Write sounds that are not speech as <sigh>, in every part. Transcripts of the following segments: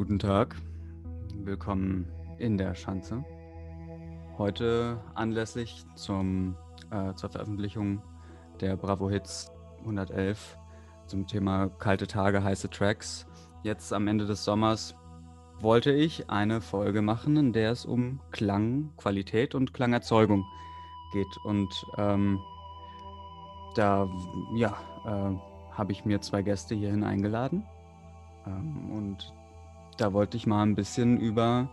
Guten Tag, willkommen in der Schanze. Heute anlässlich zum, äh, zur Veröffentlichung der Bravo Hits 111 zum Thema kalte Tage, heiße Tracks. Jetzt am Ende des Sommers wollte ich eine Folge machen, in der es um Klangqualität und Klangerzeugung geht. Und ähm, da ja, äh, habe ich mir zwei Gäste hierhin eingeladen. Ähm, und da wollte ich mal ein bisschen über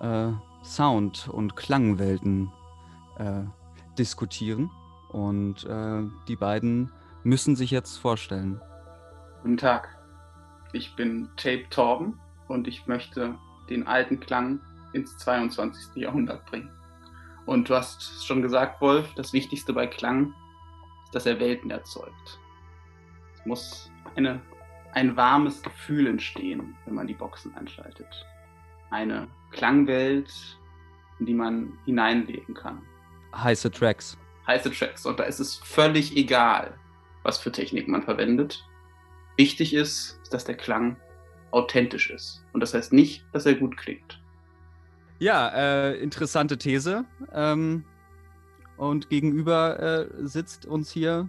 äh, Sound- und Klangwelten äh, diskutieren. Und äh, die beiden müssen sich jetzt vorstellen. Guten Tag, ich bin Tape Torben und ich möchte den alten Klang ins 22. Jahrhundert bringen. Und du hast schon gesagt, Wolf, das Wichtigste bei Klang ist, dass er Welten erzeugt. Es muss eine ein warmes Gefühl entstehen, wenn man die Boxen einschaltet. Eine Klangwelt, in die man hineinleben kann. Heiße Tracks. Heiße Tracks. Und da ist es völlig egal, was für Technik man verwendet. Wichtig ist, dass der Klang authentisch ist. Und das heißt nicht, dass er gut klingt. Ja, äh, interessante These. Ähm, und gegenüber äh, sitzt uns hier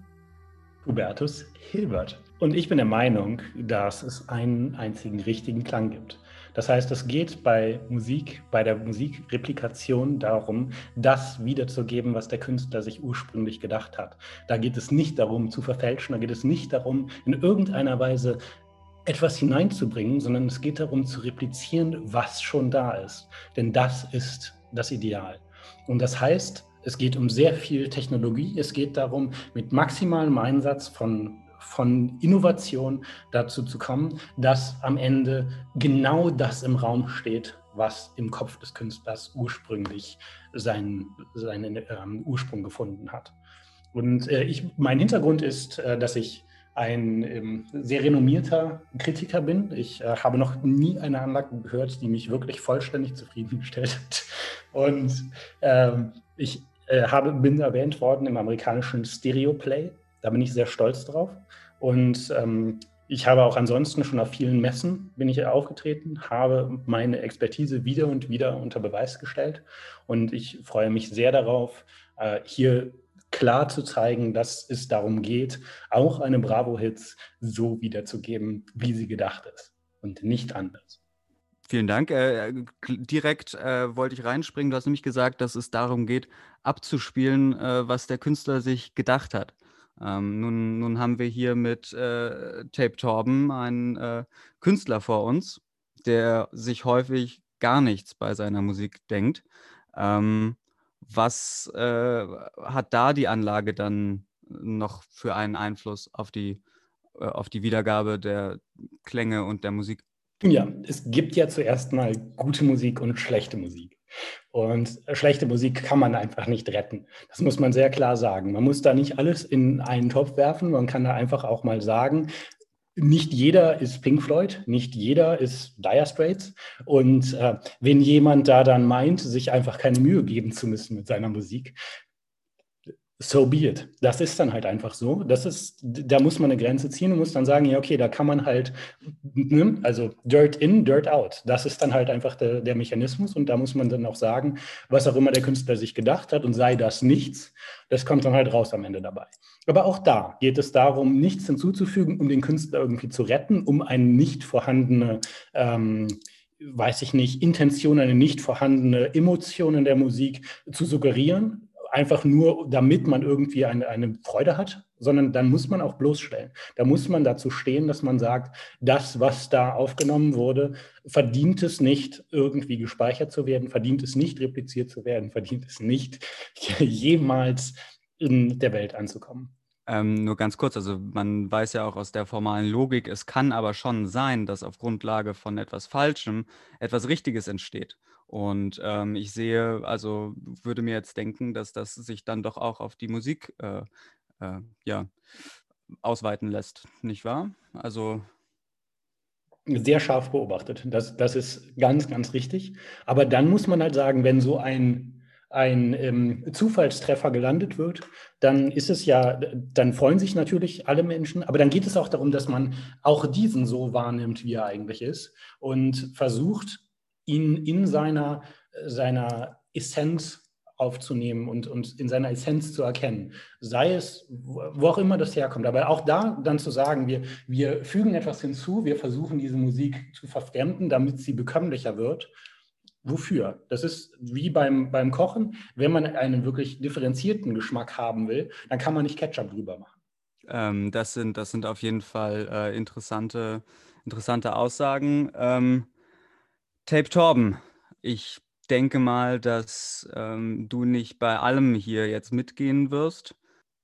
Hubertus Hilbert. Und ich bin der Meinung, dass es einen einzigen richtigen Klang gibt. Das heißt, es geht bei Musik, bei der Musikreplikation darum, das wiederzugeben, was der Künstler sich ursprünglich gedacht hat. Da geht es nicht darum zu verfälschen, da geht es nicht darum, in irgendeiner Weise etwas hineinzubringen, sondern es geht darum zu replizieren, was schon da ist. Denn das ist das Ideal. Und das heißt, es geht um sehr viel Technologie. Es geht darum, mit maximalem Einsatz von von Innovation dazu zu kommen, dass am Ende genau das im Raum steht, was im Kopf des Künstlers ursprünglich seinen, seinen ähm, Ursprung gefunden hat. Und äh, ich, mein Hintergrund ist, äh, dass ich ein ähm, sehr renommierter Kritiker bin. Ich äh, habe noch nie eine Anlage gehört, die mich wirklich vollständig zufriedengestellt hat. Und ähm, ich äh, habe, bin erwähnt worden im amerikanischen Stereo Play. Da bin ich sehr stolz drauf. Und ähm, ich habe auch ansonsten schon auf vielen Messen bin ich aufgetreten, habe meine Expertise wieder und wieder unter Beweis gestellt. Und ich freue mich sehr darauf, äh, hier klar zu zeigen, dass es darum geht, auch eine Bravo-Hits so wiederzugeben, wie sie gedacht ist und nicht anders. Vielen Dank. Äh, direkt äh, wollte ich reinspringen. Du hast nämlich gesagt, dass es darum geht, abzuspielen, äh, was der Künstler sich gedacht hat. Ähm, nun, nun, haben wir hier mit äh, Tape Torben einen äh, Künstler vor uns, der sich häufig gar nichts bei seiner Musik denkt. Ähm, was äh, hat da die Anlage dann noch für einen Einfluss auf die, äh, auf die Wiedergabe der Klänge und der Musik? Ja, es gibt ja zuerst mal gute Musik und schlechte Musik. Und schlechte Musik kann man einfach nicht retten. Das muss man sehr klar sagen. Man muss da nicht alles in einen Topf werfen. Man kann da einfach auch mal sagen, nicht jeder ist Pink Floyd, nicht jeder ist Dire Straits. Und äh, wenn jemand da dann meint, sich einfach keine Mühe geben zu müssen mit seiner Musik, so be it. Das ist dann halt einfach so. Das ist, da muss man eine Grenze ziehen und muss dann sagen, ja, okay, da kann man halt, ne, also Dirt in, Dirt out. Das ist dann halt einfach der, der Mechanismus und da muss man dann auch sagen, was auch immer der Künstler sich gedacht hat und sei das nichts, das kommt dann halt raus am Ende dabei. Aber auch da geht es darum, nichts hinzuzufügen, um den Künstler irgendwie zu retten, um eine nicht vorhandene, ähm, weiß ich nicht, Intention, eine nicht vorhandene Emotion in der Musik zu suggerieren, einfach nur, damit man irgendwie eine, eine Freude hat, sondern dann muss man auch bloßstellen. Da muss man dazu stehen, dass man sagt, das, was da aufgenommen wurde, verdient es nicht, irgendwie gespeichert zu werden, verdient es nicht, repliziert zu werden, verdient es nicht, <laughs> jemals in der Welt anzukommen. Ähm, nur ganz kurz, also man weiß ja auch aus der formalen Logik, es kann aber schon sein, dass auf Grundlage von etwas Falschem etwas Richtiges entsteht. Und ähm, ich sehe, also würde mir jetzt denken, dass das sich dann doch auch auf die Musik äh, äh, ja, ausweiten lässt, nicht wahr? Also sehr scharf beobachtet. Das, das ist ganz, ganz richtig. Aber dann muss man halt sagen, wenn so ein ein ähm, Zufallstreffer gelandet wird, dann ist es ja, dann freuen sich natürlich alle Menschen, aber dann geht es auch darum, dass man auch diesen so wahrnimmt, wie er eigentlich ist und versucht, ihn in seiner, seiner Essenz aufzunehmen und, und in seiner Essenz zu erkennen. Sei es, wo auch immer das herkommt. Aber auch da dann zu sagen, wir, wir fügen etwas hinzu, wir versuchen diese Musik zu verfremden, damit sie bekömmlicher wird Wofür? Das ist wie beim, beim Kochen. Wenn man einen wirklich differenzierten Geschmack haben will, dann kann man nicht Ketchup drüber machen. Ähm, das, sind, das sind auf jeden Fall äh, interessante, interessante Aussagen. Ähm, Tape Torben, ich denke mal, dass ähm, du nicht bei allem hier jetzt mitgehen wirst.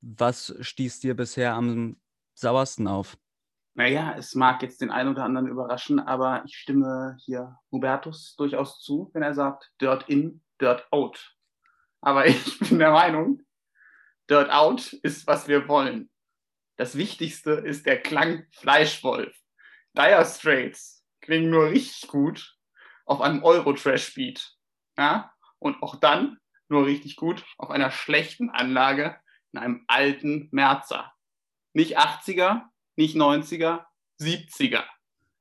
Was stieß dir bisher am sauersten auf? Naja, es mag jetzt den einen oder anderen überraschen, aber ich stimme hier Hubertus durchaus zu, wenn er sagt, Dirt in, Dirt out. Aber <laughs> ich bin der Meinung, Dirt out ist, was wir wollen. Das Wichtigste ist der Klang Fleischwolf. Dire Straits klingen nur richtig gut auf einem Euro-Trash-Beat. Ja? Und auch dann nur richtig gut auf einer schlechten Anlage in einem alten Merzer. Nicht 80er, nicht 90er, 70er.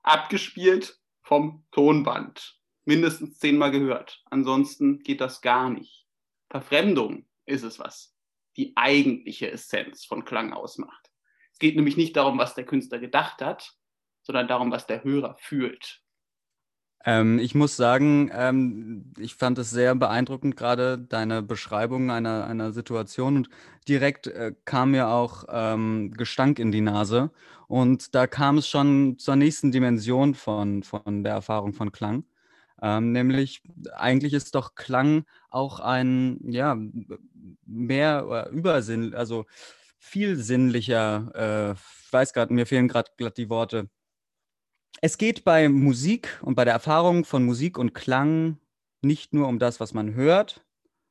Abgespielt vom Tonband. Mindestens zehnmal gehört. Ansonsten geht das gar nicht. Verfremdung ist es, was die eigentliche Essenz von Klang ausmacht. Es geht nämlich nicht darum, was der Künstler gedacht hat, sondern darum, was der Hörer fühlt. Ähm, ich muss sagen, ähm, ich fand es sehr beeindruckend, gerade deine Beschreibung einer, einer Situation. Und direkt äh, kam mir auch ähm, Gestank in die Nase. Und da kam es schon zur nächsten Dimension von, von der Erfahrung von Klang. Ähm, nämlich, eigentlich ist doch Klang auch ein, ja, mehr äh, Übersinn, also viel sinnlicher, äh, ich weiß gerade, mir fehlen gerade die Worte, es geht bei Musik und bei der Erfahrung von Musik und Klang nicht nur um das, was man hört,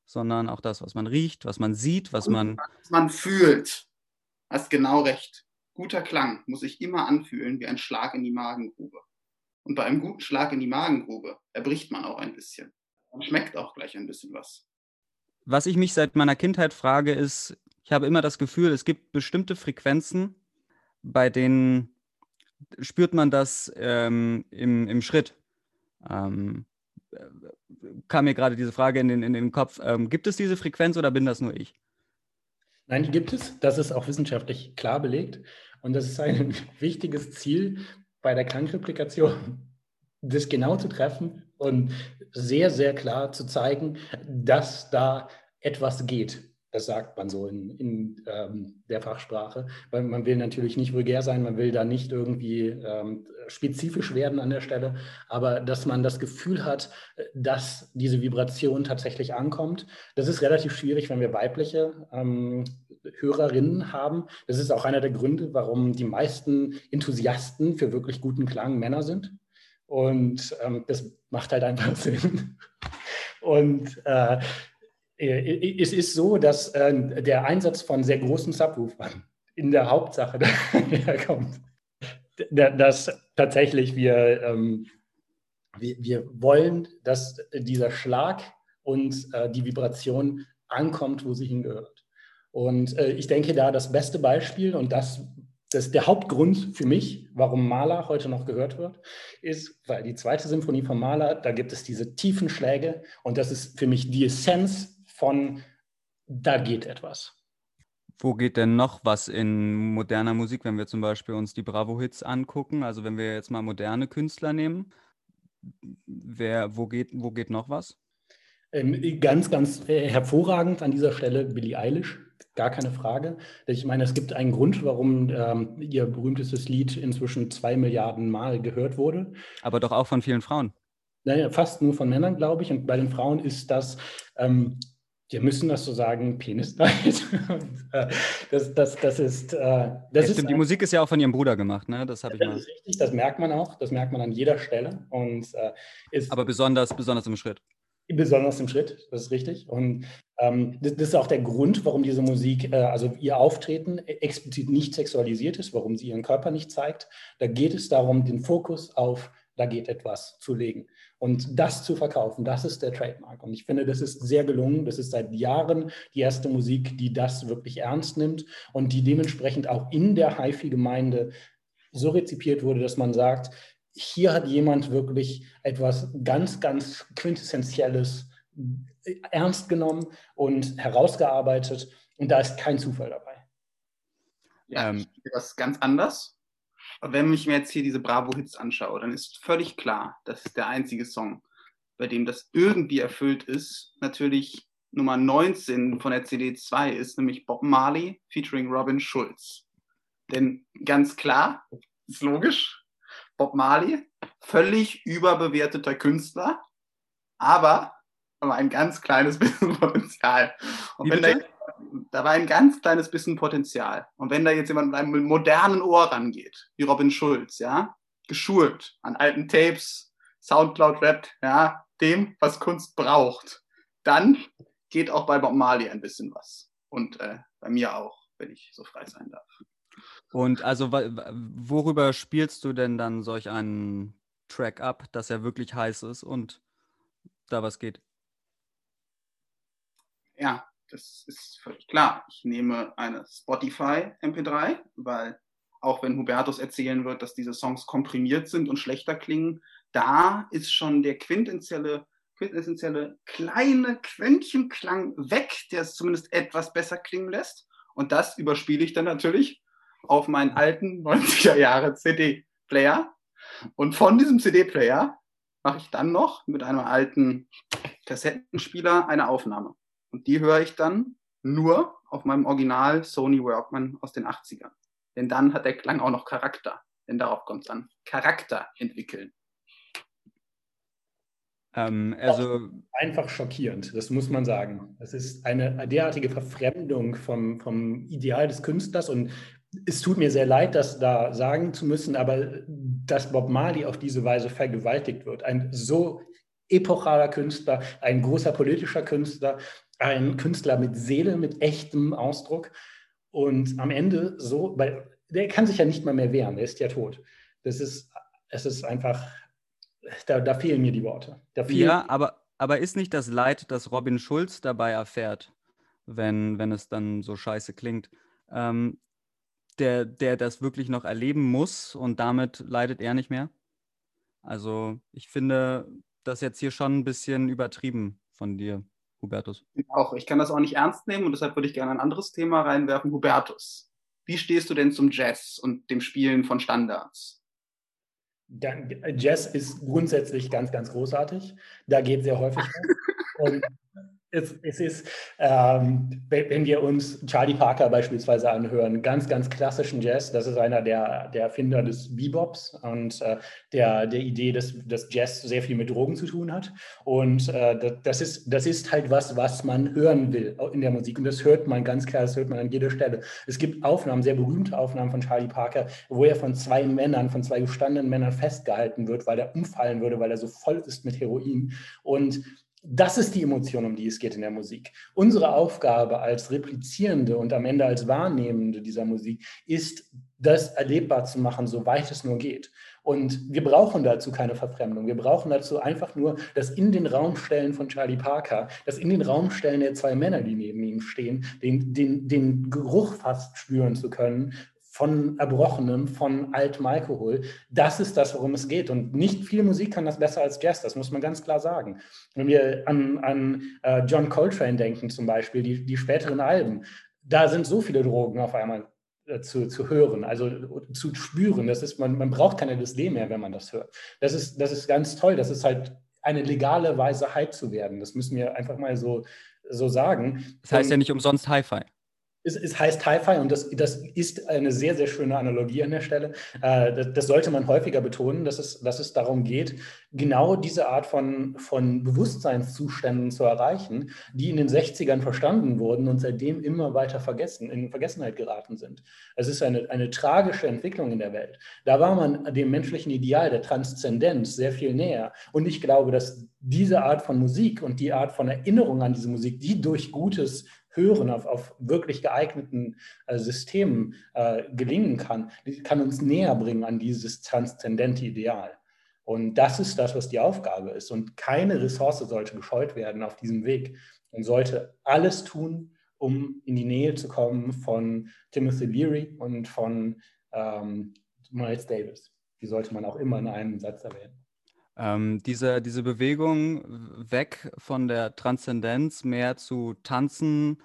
sondern auch das, was man riecht, was man sieht, was man. Was man fühlt. Hast genau recht. Guter Klang muss sich immer anfühlen wie ein Schlag in die Magengrube. Und bei einem guten Schlag in die Magengrube erbricht man auch ein bisschen. Man schmeckt auch gleich ein bisschen was. Was ich mich seit meiner Kindheit frage, ist, ich habe immer das Gefühl, es gibt bestimmte Frequenzen, bei denen spürt man das ähm, im, im Schritt? Ähm, kam mir gerade diese Frage in den, in den Kopf. Ähm, gibt es diese Frequenz oder bin das nur ich? Nein, die gibt es. Das ist auch wissenschaftlich klar belegt. Und das ist ein <laughs> wichtiges Ziel bei der Krankreplikation, <laughs> das genau zu treffen und sehr, sehr klar zu zeigen, dass da etwas geht. Das sagt man so in, in ähm, der Fachsprache, weil man will natürlich nicht vulgär sein, man will da nicht irgendwie ähm, spezifisch werden an der Stelle, aber dass man das Gefühl hat, dass diese Vibration tatsächlich ankommt. Das ist relativ schwierig, wenn wir weibliche ähm, Hörerinnen haben. Das ist auch einer der Gründe, warum die meisten Enthusiasten für wirklich guten Klang Männer sind. Und ähm, das macht halt einfach <laughs> Sinn. Und äh, äh, es ist so, dass äh, der Einsatz von sehr großen Subwoofern <laughs> in der Hauptsache <laughs> daherkommt. Dass tatsächlich wir, ähm, wir, wir wollen, dass dieser Schlag und äh, die Vibration ankommt, wo sie hingehört. Und ich denke da das beste Beispiel und das das der Hauptgrund für mich, warum Mahler heute noch gehört wird, ist, weil die zweite Symphonie von Mahler, da gibt es diese tiefen Schläge und das ist für mich die Essenz von, da geht etwas. Wo geht denn noch was in moderner Musik, wenn wir zum Beispiel uns die Bravo-Hits angucken? Also wenn wir jetzt mal moderne Künstler nehmen, wer, wo, geht, wo geht noch was? Ähm, ganz, ganz äh, hervorragend an dieser Stelle Billie Eilish, gar keine Frage. Ich meine, es gibt einen Grund, warum ähm, ihr berühmtestes Lied inzwischen zwei Milliarden Mal gehört wurde. Aber doch auch von vielen Frauen. Naja, fast nur von Männern, glaube ich. Und bei den Frauen ist das ähm, wir müssen das so sagen, Penis. <laughs> Äh, das, das, das ist. Äh, das ja, ist die Musik ist ja auch von ihrem Bruder gemacht, ne? Das habe ich das mal. ist richtig, das merkt man auch. Das merkt man an jeder Stelle. Und, äh, ist Aber besonders, besonders im Schritt. Besonders im Schritt, das ist richtig. Und ähm, das, das, ist auch der Grund, warum diese Musik, äh, also ihr Auftreten explizit nicht sexualisiert ist, warum sie ihren Körper nicht zeigt. Da geht es darum, den Fokus auf, da geht etwas zu legen. Und das zu verkaufen, das ist der Trademark. Und ich finde, das ist sehr gelungen. Das ist seit Jahren die erste Musik, die das wirklich ernst nimmt und die dementsprechend auch in der HiFi-Gemeinde so rezipiert wurde, dass man sagt, hier hat jemand wirklich etwas ganz, ganz Quintessentielles ernst genommen und herausgearbeitet. Und da ist kein Zufall dabei. Ja, ähm, das ist ganz anders. Wenn ich mir jetzt hier diese Bravo-Hits anschaue, dann ist völlig klar, dass der einzige Song, bei dem das irgendwie erfüllt ist, natürlich Nummer 19 von der CD 2 ist, nämlich Bob Marley featuring Robin Schulz. Denn ganz klar, ist logisch, Bob Marley, völlig überbewerteter Künstler, aber, aber ein ganz kleines bisschen <laughs> Potenzial. Und wenn da, da war ein ganz kleines bisschen Potenzial. Und wenn da jetzt jemand mit einem modernen Ohr rangeht, wie Robin Schulz, ja, geschult an alten Tapes, Soundcloud-Rap, ja, dem, was Kunst braucht, dann geht auch bei Bob Marley ein bisschen was. Und äh, bei mir auch, wenn ich so frei sein darf. Und also worüber spielst du denn dann solch einen Track ab, dass er wirklich heiß ist und da was geht? Ja, das ist völlig klar. Ich nehme eine Spotify MP3, weil auch wenn Hubertus erzählen wird, dass diese Songs komprimiert sind und schlechter klingen, da ist schon der quintessentielle, quintessentielle kleine Quäntchenklang weg, der es zumindest etwas besser klingen lässt. Und das überspiele ich dann natürlich auf meinen alten 90er Jahre CD-Player. Und von diesem CD-Player mache ich dann noch mit einem alten Kassettenspieler eine Aufnahme. Und die höre ich dann nur auf meinem Original Sony Workman aus den 80ern. Denn dann hat der Klang auch noch Charakter. Denn darauf kommt es an. Charakter entwickeln. Ähm, also einfach schockierend, das muss man sagen. Es ist eine derartige Verfremdung vom, vom Ideal des Künstlers und es tut mir sehr leid, das da sagen zu müssen, aber dass Bob Marley auf diese Weise vergewaltigt wird, ein so epochaler Künstler, ein großer politischer Künstler, ein Künstler mit Seele, mit echtem Ausdruck und am Ende so, weil der kann sich ja nicht mal mehr wehren, der ist ja tot. Das ist, es ist einfach, da, da fehlen mir die Worte. ja, aber, aber ist nicht das Leid, das Robin Schulz dabei erfährt, wenn, wenn es dann so scheiße klingt, ähm, der, der das wirklich noch erleben muss und damit leidet er nicht mehr. Also ich finde das jetzt hier schon ein bisschen übertrieben von dir, Hubertus. Auch, ich kann das auch nicht ernst nehmen und deshalb würde ich gerne ein anderes Thema reinwerfen. Hubertus, wie stehst du denn zum Jazz und dem Spielen von Standards? Jazz ist grundsätzlich ganz, ganz großartig. Da geht sehr häufig. <laughs> und es, es ist, ähm, wenn wir uns Charlie Parker beispielsweise anhören, ganz, ganz klassischen Jazz, das ist einer der, der Erfinder des Bebops und äh, der, der Idee, dass, dass Jazz sehr viel mit Drogen zu tun hat. Und äh, das, ist, das ist halt was, was man hören will in der Musik. Und das hört man ganz klar, das hört man an jeder Stelle. Es gibt Aufnahmen, sehr berühmte Aufnahmen von Charlie Parker, wo er von zwei Männern, von zwei gestandenen Männern festgehalten wird, weil er umfallen würde, weil er so voll ist mit Heroin. Und das ist die Emotion, um die es geht in der Musik. Unsere Aufgabe als Replizierende und am Ende als Wahrnehmende dieser Musik ist, das erlebbar zu machen, soweit es nur geht. Und wir brauchen dazu keine Verfremdung. Wir brauchen dazu einfach nur das in den Raum stellen von Charlie Parker, das in den Raum stellen der zwei Männer, die neben ihm stehen, den, den, den Geruch fast spüren zu können von Erbrochenem, von altem Alkohol. Das ist das, worum es geht. Und nicht viel Musik kann das besser als Jazz, das muss man ganz klar sagen. Wenn wir an, an uh, John Coltrane denken zum Beispiel, die, die späteren Alben, da sind so viele Drogen auf einmal äh, zu, zu hören, also zu spüren. Das ist, man, man braucht keine LSD mehr, wenn man das hört. Das ist, das ist ganz toll. Das ist halt eine legale Weise, Hype zu werden. Das müssen wir einfach mal so, so sagen. Das heißt ja nicht umsonst Hi-Fi. Es, es heißt Hi-Fi und das, das ist eine sehr, sehr schöne Analogie an der Stelle. Äh, das, das, sollte man häufiger betonen, dass es, dass es darum geht, genau diese Art von, von Bewusstseinszuständen zu erreichen, die in den 60ern verstanden wurden und seitdem immer weiter vergessen, in Vergessenheit geraten sind. Es ist eine, eine tragische Entwicklung in der Welt. Da war man dem menschlichen Ideal der Transzendenz sehr viel näher. Und ich glaube, dass diese Art von Musik und die Art von Erinnerung an diese Musik, die durch gutes Hören auf, auf wirklich geeigneten äh, Systemen äh, gelingen kann, kann uns näher bringen an dieses transzendente Ideal. Und das ist das, was die Aufgabe ist. Und keine Ressource sollte gescheut werden auf diesem Weg und sollte alles tun, um in die Nähe zu kommen von Timothy Leary und von ähm, Miles Davis. Die sollte man auch immer in einem Satz erwähnen. Ähm, diese, diese Bewegung weg von der Transzendenz mehr zu Tanzen,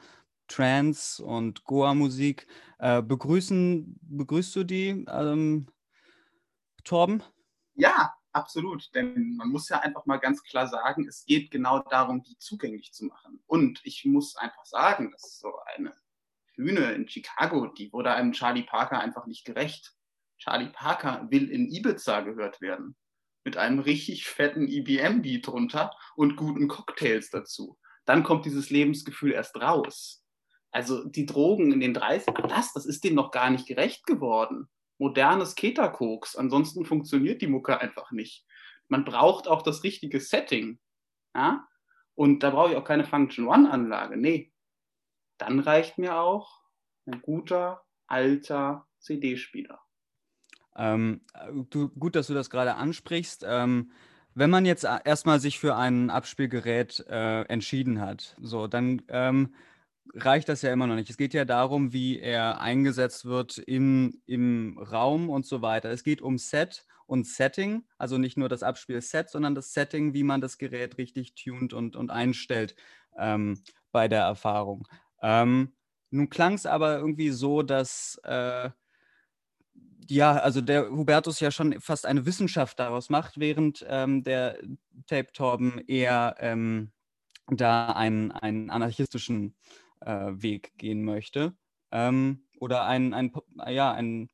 Trance und Goa-Musik, äh, begrüßen, begrüßt du die, ähm, Torben? Ja, absolut. Denn man muss ja einfach mal ganz klar sagen, es geht genau darum, die zugänglich zu machen. Und ich muss einfach sagen, dass so eine Bühne in Chicago, die wurde einem Charlie Parker einfach nicht gerecht. Charlie Parker will in Ibiza gehört werden mit einem richtig fetten EBM-Beat drunter und guten Cocktails dazu. Dann kommt dieses Lebensgefühl erst raus. Also die Drogen in den 30ern, das, das ist dem noch gar nicht gerecht geworden. Modernes Ketakoks, ansonsten funktioniert die Mucke einfach nicht. Man braucht auch das richtige Setting. Ja? Und da brauche ich auch keine Function One-Anlage. Nee. Dann reicht mir auch ein guter, alter CD-Spieler. Ähm, du, gut, dass du das gerade ansprichst. Ähm, wenn man jetzt erstmal sich für ein Abspielgerät äh, entschieden hat, so, dann ähm, reicht das ja immer noch nicht. Es geht ja darum, wie er eingesetzt wird im, im Raum und so weiter. Es geht um Set und Setting, also nicht nur das Abspielset, sondern das Setting, wie man das Gerät richtig tunt und, und einstellt ähm, bei der Erfahrung. Ähm, nun klang es aber irgendwie so, dass äh, ja, also der Hubertus ja schon fast eine Wissenschaft daraus macht, während ähm, der Tape Torben eher ähm, da einen, einen anarchistischen äh, Weg gehen möchte. Ähm, oder einen, einen, ja, einen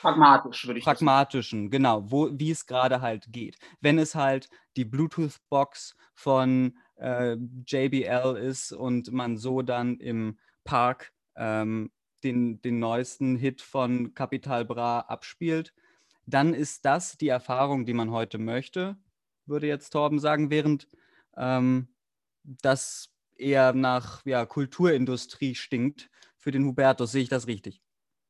pragmatisch, würde ich pragmatischen, sagen. genau, wo, wie es gerade halt geht. Wenn es halt die Bluetooth-Box von äh, JBL ist und man so dann im Park ähm, den, den neuesten Hit von Capital Bra abspielt, dann ist das die Erfahrung, die man heute möchte, würde jetzt Torben sagen, während ähm, das eher nach ja, Kulturindustrie stinkt für den Hubertus. Sehe ich das richtig?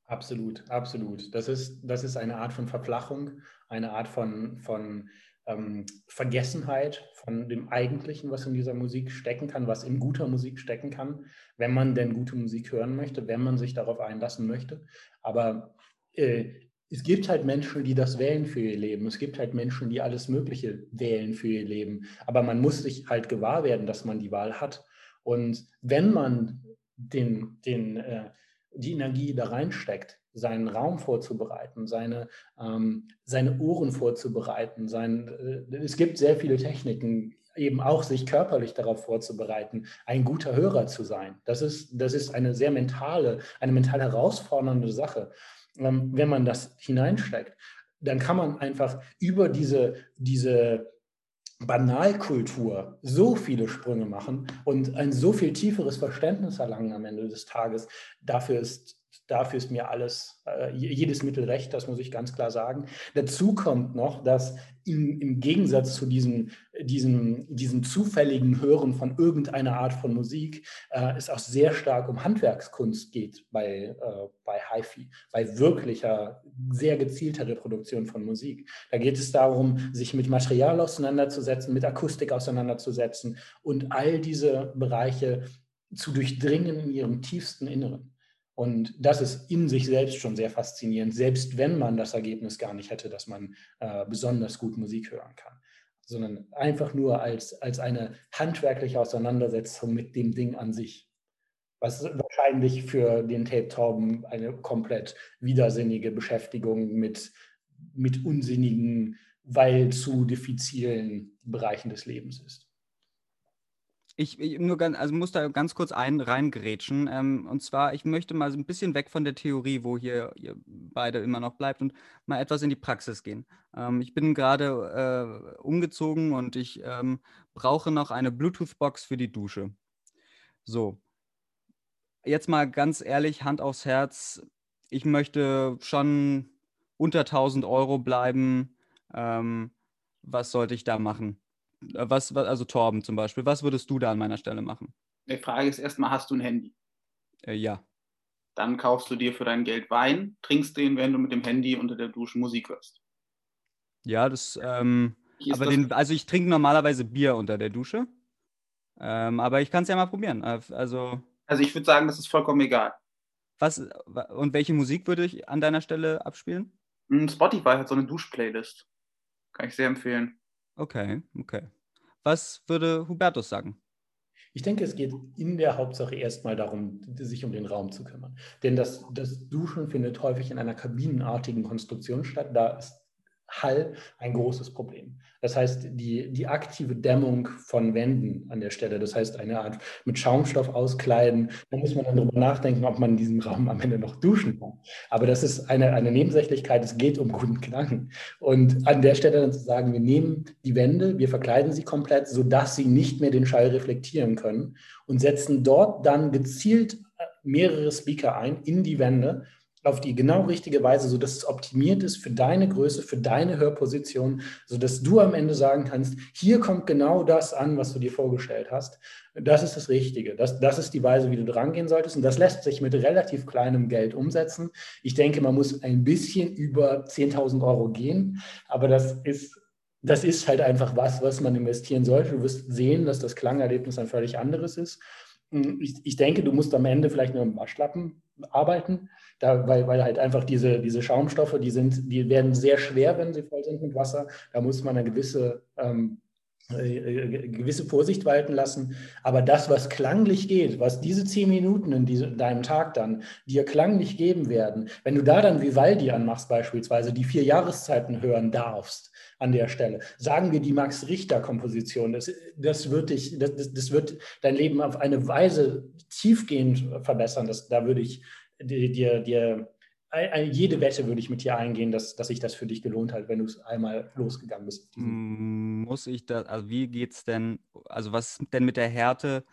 Absolut, absolut. Das ist, das ist eine Art von Verflachung, eine Art von, von ähm, Vergessenheit von dem Eigentlichen, was in dieser Musik stecken kann, was in guter Musik stecken kann, wenn man denn gute Musik hören möchte, wenn man sich darauf einlassen möchte. Aber äh, es gibt halt Menschen, die das wählen für ihr Leben. Es gibt halt Menschen, die alles Mögliche wählen für ihr Leben. Aber man muss sich halt gewahr werden, dass man die Wahl hat. Und wenn man den, den, äh, die Energie da reinsteckt, seinen Raum vorzubereiten, seine, ähm, seine Ohren vorzubereiten. Sein, äh, es gibt sehr viele Techniken, eben auch sich körperlich darauf vorzubereiten, ein guter Hörer zu sein. Das ist, das ist eine sehr mentale, eine mental herausfordernde Sache, ähm, wenn man das hineinsteckt. Dann kann man einfach über diese, diese Banalkultur so viele Sprünge machen und ein so viel tieferes Verständnis erlangen am Ende des Tages. Dafür ist dafür ist mir alles, äh, jedes Mittel recht, das muss ich ganz klar sagen. Dazu kommt noch, dass im, im Gegensatz zu diesem, diesem, diesem zufälligen Hören von irgendeiner Art von Musik äh, es auch sehr stark um Handwerkskunst geht bei, äh, bei HiFi, bei wirklicher, sehr gezielter Reproduktion von Musik. Da geht es darum, sich mit Material auseinanderzusetzen, mit Akustik auseinanderzusetzen und all diese Bereiche zu durchdringen in ihrem tiefsten Inneren. Und das ist in sich selbst schon sehr faszinierend, selbst wenn man das Ergebnis gar nicht hätte, dass man äh, besonders gut Musik hören kann, sondern einfach nur als, als eine handwerkliche Auseinandersetzung mit dem Ding an sich. Was wahrscheinlich für den Tape Tauben eine komplett widersinnige Beschäftigung mit, mit unsinnigen, weil zu diffizilen Bereichen des Lebens ist. Ich, ich, nur ganz, also muss da ganz kurz ein, reingrätschen. Ähm, und zwar, ich möchte mal so ein bisschen weg von der Theorie, wo hier ihr beide immer noch bleibt und mal etwas in die Praxis gehen. Ähm, ich bin gerade äh, umgezogen und ich ähm, brauche noch eine Bluetooth-Box für die Dusche. So. Jetzt mal ganz ehrlich, Hand aufs Herz. Ich möchte schon unter 1000 Euro bleiben. Ähm, was sollte ich da machen? Äh, was, also Torben zum Beispiel, was würdest du da an meiner Stelle machen? Die Frage ist erstmal, hast du ein Handy? Äh, ja. Dann kaufst du dir für dein Geld Wein, trinkst den, wenn du mit dem Handy unter der Dusche Musik hörst. Ja, das, ähm, aber das- den, also ich trinke normalerweise Bier unter der Dusche. Ähm, aber ich kann es ja mal probieren. Äh, Also, Also ich würde sagen, das ist vollkommen egal. was wa- und welche Musik würde ich an deiner Stelle abspielen? Hm, Spotify hat so eine Duschplaylist. Kann ich sehr empfehlen. Okay, okay. Was würde Hubertus sagen? Ich denke, es geht in der Hauptsache erstmal darum, sich um den Raum zu kümmern. Denn das, das Duschen findet häufig in einer kabinenartigen Konstruktion statt. Da ist Hall ein großes Problem. Das heißt, die, die aktive Dämmung von Wänden an der Stelle, das heißt eine Art mit Schaumstoff auskleiden, da muss man dann darüber nachdenken, ob man in diesem Raum am Ende noch duschen kann. Aber das ist eine, eine Nebensächlichkeit, es geht um guten Klang. Und an der Stelle dann zu sagen, wir nehmen die Wände, wir verkleiden sie komplett, sodass sie nicht mehr den Schall reflektieren können und setzen dort dann gezielt mehrere Speaker ein in die Wände auf die genau richtige Weise, sodass es optimiert ist für deine Größe, für deine Hörposition, sodass du am Ende sagen kannst, hier kommt genau das an, was du dir vorgestellt hast. Das ist das Richtige. Das, das ist die Weise, wie du dran gehen solltest. Und das lässt sich mit relativ kleinem Geld umsetzen. Ich denke, man muss ein bisschen über 10.000 Euro gehen, aber das ist das ist halt einfach was, was man investieren sollte. Du wirst sehen, dass das Klangerlebnis ein völlig anderes ist. Ich, ich denke, du musst am Ende vielleicht nur im Waschlappen arbeiten, da, weil, weil halt einfach diese, diese Schaumstoffe, die, sind, die werden sehr schwer, wenn sie voll sind mit Wasser. Da muss man eine gewisse, ähm, äh, gewisse Vorsicht walten lassen. Aber das, was klanglich geht, was diese zehn Minuten in, diese, in deinem Tag dann dir klanglich geben werden, wenn du da dann Vivaldi anmachst beispielsweise, die vier Jahreszeiten hören darfst, an der Stelle. Sagen wir die Max Richter-Komposition, das, das, wird das, das wird dein Leben auf eine Weise tiefgehend verbessern. Das, da würde ich dir, dir, jede Wette würde ich mit dir eingehen, dass, dass sich das für dich gelohnt hat, wenn du es einmal losgegangen bist. Muss ich da, also wie geht's denn, also was denn mit der Härte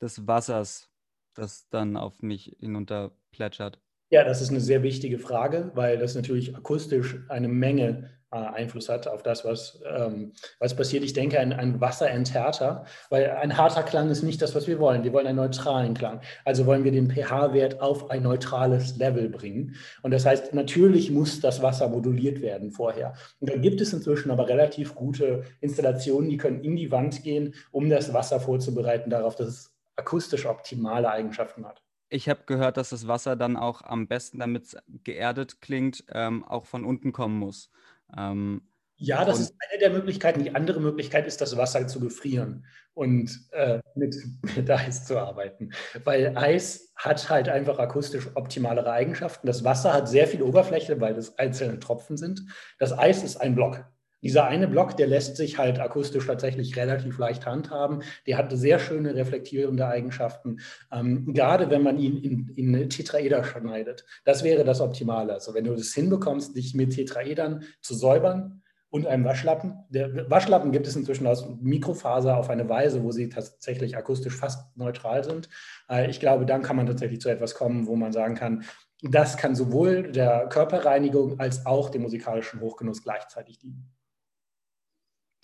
des Wassers, das dann auf mich hinunter plätschert? Ja, das ist eine sehr wichtige Frage, weil das natürlich akustisch eine Menge Einfluss hat auf das, was, ähm, was passiert. Ich denke, ein, ein Wasserenthärter, weil ein harter Klang ist nicht das, was wir wollen. Wir wollen einen neutralen Klang. Also wollen wir den pH-Wert auf ein neutrales Level bringen. Und das heißt, natürlich muss das Wasser moduliert werden vorher. Und da gibt es inzwischen aber relativ gute Installationen, die können in die Wand gehen, um das Wasser vorzubereiten darauf, dass es akustisch optimale Eigenschaften hat. Ich habe gehört, dass das Wasser dann auch am besten, damit es geerdet klingt, ähm, auch von unten kommen muss. Ähm, ja, das ist eine der Möglichkeiten. Die andere Möglichkeit ist, das Wasser zu gefrieren und äh, mit, <laughs> mit Eis zu arbeiten. Weil Eis hat halt einfach akustisch optimalere Eigenschaften. Das Wasser hat sehr viel Oberfläche, weil das einzelne Tropfen sind. Das Eis ist ein Block. Dieser eine Block, der lässt sich halt akustisch tatsächlich relativ leicht handhaben. Der hat sehr schöne reflektierende Eigenschaften, ähm, gerade wenn man ihn in, in Tetraeder schneidet. Das wäre das Optimale. Also wenn du das hinbekommst, dich mit Tetraedern zu säubern und einem Waschlappen. Der Waschlappen gibt es inzwischen aus Mikrofaser auf eine Weise, wo sie tatsächlich akustisch fast neutral sind. Äh, ich glaube, dann kann man tatsächlich zu etwas kommen, wo man sagen kann, das kann sowohl der Körperreinigung als auch dem musikalischen Hochgenuss gleichzeitig dienen.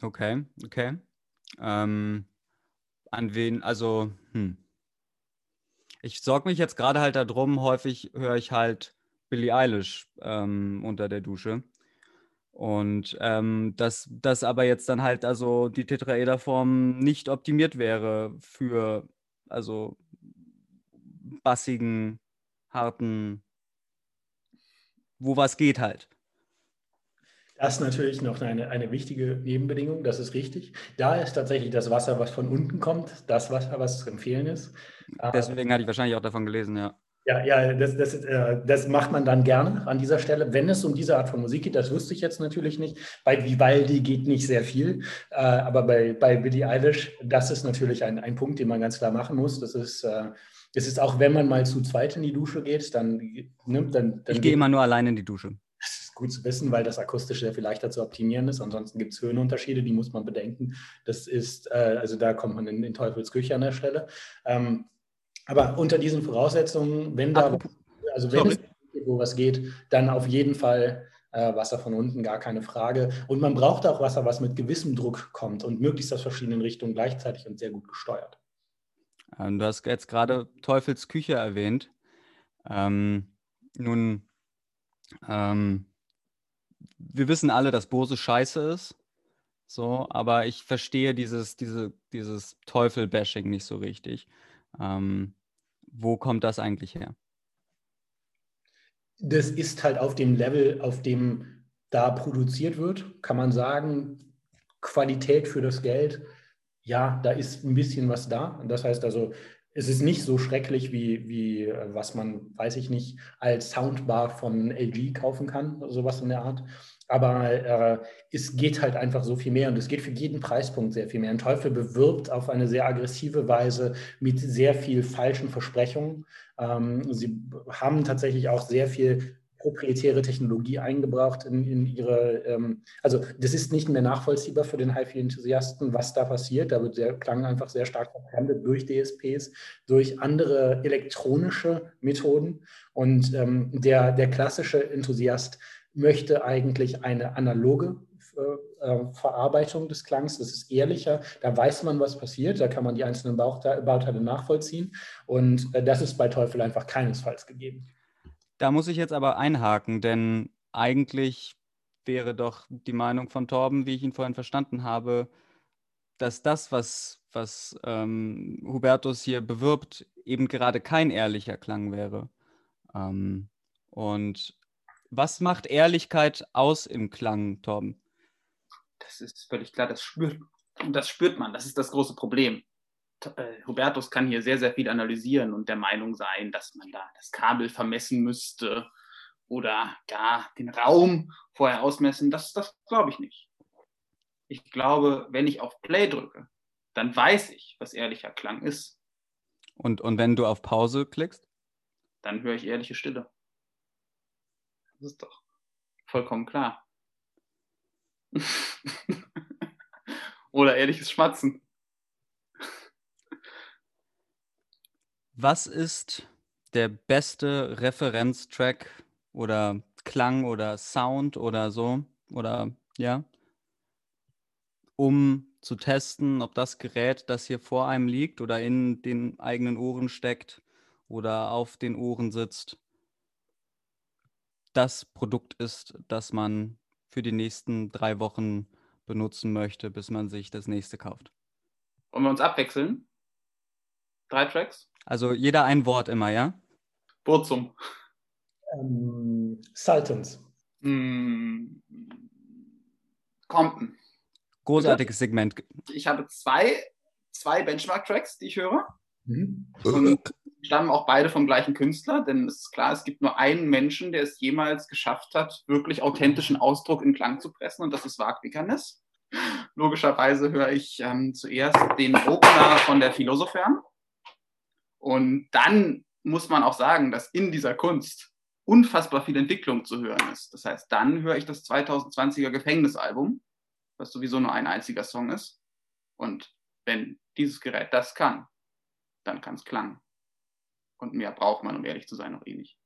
Okay, okay. Ähm, an wen, also, hm. Ich sorge mich jetzt gerade halt darum, häufig höre ich halt Billie Eilish ähm, unter der Dusche. Und ähm, dass das aber jetzt dann halt also die Tetraederform nicht optimiert wäre für also bassigen, harten, wo was geht halt. Das ist natürlich noch eine, eine wichtige Nebenbedingung, das ist richtig. Da ist tatsächlich das Wasser, was von unten kommt, das Wasser, was zu empfehlen ist. Deswegen hatte ich wahrscheinlich auch davon gelesen, ja. Ja, ja das, das, äh, das macht man dann gerne an dieser Stelle, wenn es um diese Art von Musik geht. Das wusste ich jetzt natürlich nicht. Bei Vivaldi geht nicht sehr viel, äh, aber bei, bei Billie Eilish, das ist natürlich ein, ein Punkt, den man ganz klar machen muss. Das ist, äh, das ist auch, wenn man mal zu zweit in die Dusche geht, dann nimmt dann, dann. Ich gehe immer nur allein in die Dusche. Gut zu wissen, weil das akustisch sehr viel leichter zu optimieren ist. Ansonsten gibt es Höhenunterschiede, die muss man bedenken. Das ist, äh, also da kommt man in den Teufelsküche an der Stelle. Ähm, aber unter diesen Voraussetzungen, wenn da, also wenn es wo was geht, dann auf jeden Fall äh, Wasser von unten, gar keine Frage. Und man braucht auch Wasser, was mit gewissem Druck kommt und möglichst aus verschiedenen Richtungen gleichzeitig und sehr gut gesteuert. Ähm, du hast jetzt gerade Teufelsküche erwähnt. Ähm, nun, ähm, wir wissen alle, dass Bose scheiße ist. So, aber ich verstehe dieses, diese, dieses Teufel-Bashing nicht so richtig. Ähm, wo kommt das eigentlich her? Das ist halt auf dem Level, auf dem da produziert wird, kann man sagen, Qualität für das Geld, ja, da ist ein bisschen was da. Das heißt also, es ist nicht so schrecklich, wie, wie äh, was man, weiß ich nicht, als Soundbar von LG kaufen kann, sowas in der Art. Aber äh, es geht halt einfach so viel mehr und es geht für jeden Preispunkt sehr viel mehr. Ein Teufel bewirbt auf eine sehr aggressive Weise mit sehr viel falschen Versprechungen. Ähm, sie haben tatsächlich auch sehr viel proprietäre Technologie eingebracht in, in ihre, ähm, also das ist nicht mehr nachvollziehbar für den HiFi-Enthusiasten, was da passiert. Da wird der Klang einfach sehr stark verfremdet durch DSPs, durch andere elektronische Methoden. Und ähm, der, der klassische Enthusiast möchte eigentlich eine analoge äh, äh, Verarbeitung des Klangs. Das ist ehrlicher. Da weiß man, was passiert. Da kann man die einzelnen Bauteile nachvollziehen. Und äh, das ist bei Teufel einfach keinesfalls gegeben. Da muss ich jetzt aber einhaken, denn eigentlich wäre doch die Meinung von Torben, wie ich ihn vorhin verstanden habe, dass das, was, was ähm, Hubertus hier bewirbt, eben gerade kein ehrlicher Klang wäre. Ähm, und was macht Ehrlichkeit aus im Klang, Torben? Das ist völlig klar, das spürt, das spürt man, das ist das große Problem. Äh, Hubertus kann hier sehr, sehr viel analysieren und der Meinung sein, dass man da das Kabel vermessen müsste oder gar den Raum vorher ausmessen. Das, das glaube ich nicht. Ich glaube, wenn ich auf Play drücke, dann weiß ich, was ehrlicher Klang ist. Und, und wenn du auf Pause klickst? Dann höre ich ehrliche Stille. Das ist doch vollkommen klar. <laughs> Oder ehrliches Schmatzen. Was ist der beste Referenztrack oder Klang oder Sound oder so? Oder ja, um zu testen, ob das Gerät, das hier vor einem liegt oder in den eigenen Ohren steckt oder auf den Ohren sitzt, das Produkt ist, das man für die nächsten drei Wochen benutzen möchte, bis man sich das nächste kauft. Wollen wir uns abwechseln? Drei Tracks? Also jeder ein Wort immer, ja? Burzum. Ähm, Sultans. Mm, Compton. Großartiges Segment. Ich habe zwei, zwei Benchmark-Tracks, die ich höre. Mhm. Und stammen auch beide vom gleichen Künstler, denn es ist klar, es gibt nur einen Menschen, der es jemals geschafft hat, wirklich authentischen Ausdruck in Klang zu pressen, und das ist Wag Vikernes. Logischerweise höre ich ähm, zuerst den Opener von der Philosophern und dann muss man auch sagen, dass in dieser Kunst unfassbar viel Entwicklung zu hören ist. Das heißt, dann höre ich das 2020er Gefängnisalbum, was sowieso nur ein einziger Song ist. Und wenn dieses Gerät das kann, dann kann es klang. Und mehr braucht man, um ehrlich zu sein, noch eh nicht.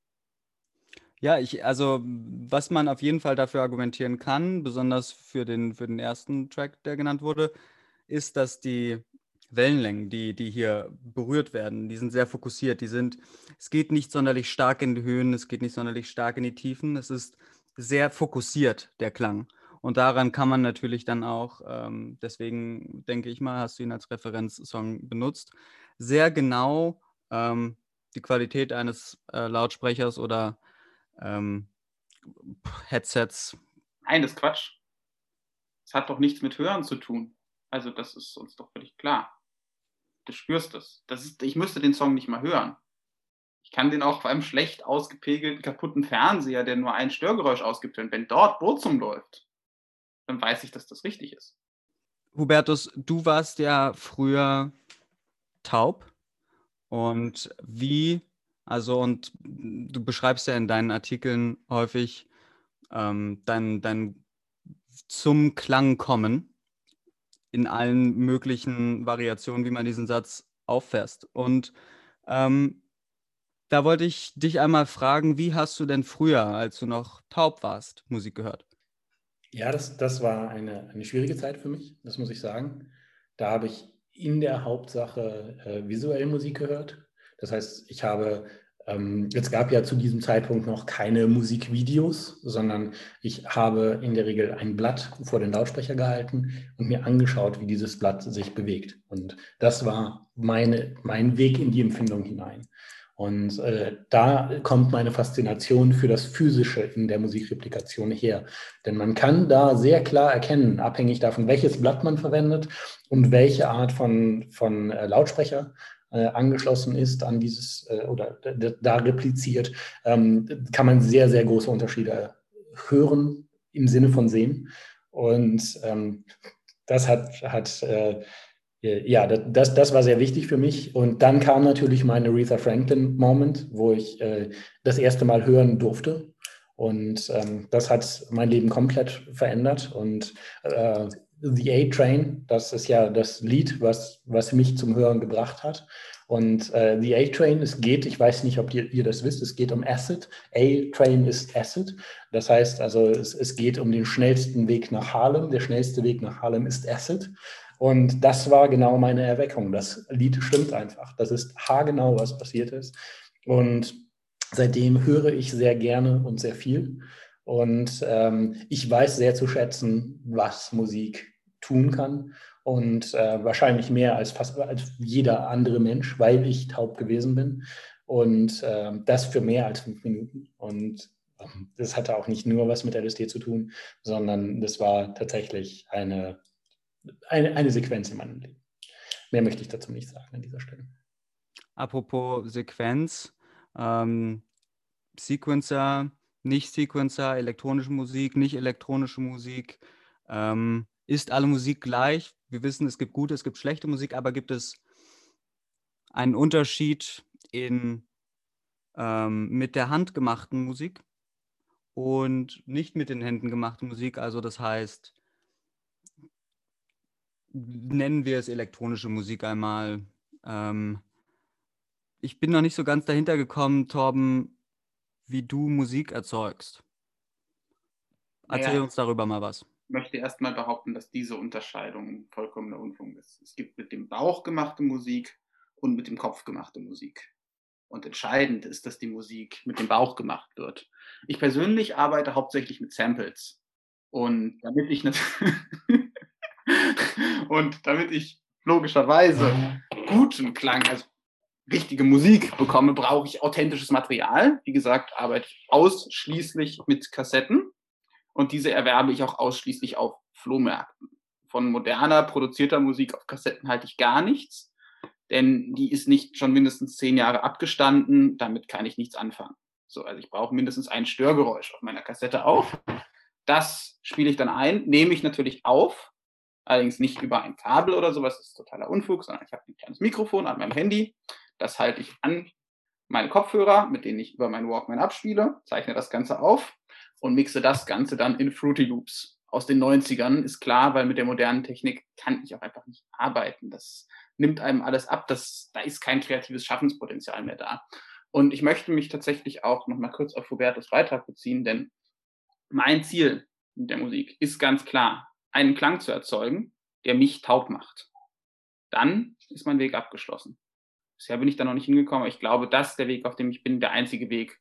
Ja, ich, also was man auf jeden Fall dafür argumentieren kann, besonders für den, für den ersten Track, der genannt wurde, ist, dass die Wellenlängen, die, die hier berührt werden, die sind sehr fokussiert. Die sind, es geht nicht sonderlich stark in die Höhen, es geht nicht sonderlich stark in die Tiefen. Es ist sehr fokussiert, der Klang. Und daran kann man natürlich dann auch, ähm, deswegen denke ich mal, hast du ihn als Referenzsong benutzt, sehr genau ähm, die Qualität eines äh, Lautsprechers oder ähm, Headsets. Nein, das ist Quatsch. Es hat doch nichts mit Hören zu tun. Also das ist uns doch völlig klar. Du spürst es. Das ist, ich müsste den Song nicht mal hören. Ich kann den auch auf einem schlecht ausgepegelten, kaputten Fernseher, der nur ein Störgeräusch ausgibt, hören. Wenn dort Burzum läuft, dann weiß ich, dass das richtig ist. Hubertus, du warst ja früher taub. Und wie, also, und du beschreibst ja in deinen Artikeln häufig ähm, dein, dein zum Klang kommen in allen möglichen Variationen, wie man diesen Satz auffasst. Und ähm, da wollte ich dich einmal fragen, wie hast du denn früher, als du noch taub warst, Musik gehört? Ja, das, das war eine, eine schwierige Zeit für mich, das muss ich sagen. Da habe ich in der Hauptsache äh, visuell Musik gehört. Das heißt, ich habe es gab ja zu diesem Zeitpunkt noch keine Musikvideos, sondern ich habe in der Regel ein Blatt vor den Lautsprecher gehalten und mir angeschaut, wie dieses Blatt sich bewegt. Und das war meine, mein Weg in die Empfindung hinein. Und äh, da kommt meine Faszination für das Physische in der Musikreplikation her. Denn man kann da sehr klar erkennen, abhängig davon, welches Blatt man verwendet und welche Art von, von äh, Lautsprecher äh, angeschlossen ist an dieses äh, oder da repliziert, ähm, kann man sehr, sehr große Unterschiede hören im Sinne von sehen. Und ähm, das hat, hat äh, ja, das, das war sehr wichtig für mich. Und dann kam natürlich mein Aretha Franklin-Moment, wo ich das erste Mal hören durfte. Und ähm, das hat mein Leben komplett verändert. Und äh, The A-Train, das ist ja das Lied, was, was mich zum Hören gebracht hat. Und äh, The A-Train, es geht, ich weiß nicht, ob ihr, ihr, das wisst, es geht um Acid. A-Train ist Acid. Das heißt also, es, es geht um den schnellsten Weg nach Harlem. Der schnellste Weg nach Harlem ist Acid. Und das war genau meine Erweckung. Das Lied stimmt einfach. Das ist haargenau, was passiert ist. Und seitdem höre ich sehr gerne und sehr viel. Und ähm, ich weiß sehr zu schätzen, was Musik tun kann. Und äh, wahrscheinlich mehr als fast als jeder andere Mensch, weil ich taub gewesen bin. Und äh, das für mehr als fünf Minuten. Und ähm, das hatte auch nicht nur was mit LSD zu tun, sondern das war tatsächlich eine, eine, eine Sequenz in meinem Leben. Mehr möchte ich dazu nicht sagen an dieser Stelle. Apropos Sequenz, ähm, Sequencer, nicht Sequencer, elektronische Musik, nicht elektronische Musik. Ähm, ist alle Musik gleich? Wir wissen, es gibt gute, es gibt schlechte Musik, aber gibt es einen Unterschied in ähm, mit der Hand gemachten Musik und nicht mit den Händen gemachten Musik? Also das heißt, nennen wir es elektronische Musik einmal. Ähm, ich bin noch nicht so ganz dahinter gekommen, Torben, wie du Musik erzeugst. Erzähl naja, uns darüber mal was. Möchte erstmal behaupten, dass diese Unterscheidung vollkommener Unfug ist. Es gibt mit dem Bauch gemachte Musik und mit dem Kopf gemachte Musik. Und entscheidend ist, dass die Musik mit dem Bauch gemacht wird. Ich persönlich arbeite hauptsächlich mit Samples. Und damit ich <laughs> und damit ich logischerweise guten Klang, also richtige Musik bekomme, brauche ich authentisches Material. Wie gesagt, arbeite ich ausschließlich mit Kassetten und diese erwerbe ich auch ausschließlich auf Flohmärkten. Von moderner, produzierter Musik auf Kassetten halte ich gar nichts, denn die ist nicht schon mindestens zehn Jahre abgestanden, damit kann ich nichts anfangen. So, also ich brauche mindestens ein Störgeräusch auf meiner Kassette auch. Das spiele ich dann ein, nehme ich natürlich auf, allerdings nicht über ein Kabel oder sowas, das ist totaler Unfug, sondern ich habe ein kleines Mikrofon an meinem Handy, das halte ich an meine Kopfhörer, mit denen ich über meinen Walkman abspiele, zeichne das Ganze auf und mixe das Ganze dann in Fruity Loops. Aus den 90ern ist klar, weil mit der modernen Technik kann ich auch einfach nicht arbeiten. Das nimmt einem alles ab. Das, da ist kein kreatives Schaffenspotenzial mehr da. Und ich möchte mich tatsächlich auch noch mal kurz auf Hubertus Beitrag beziehen, denn mein Ziel mit der Musik ist ganz klar, einen Klang zu erzeugen, der mich taub macht. Dann ist mein Weg abgeschlossen. Bisher bin ich da noch nicht hingekommen, aber ich glaube, dass der Weg, auf dem ich bin, der einzige Weg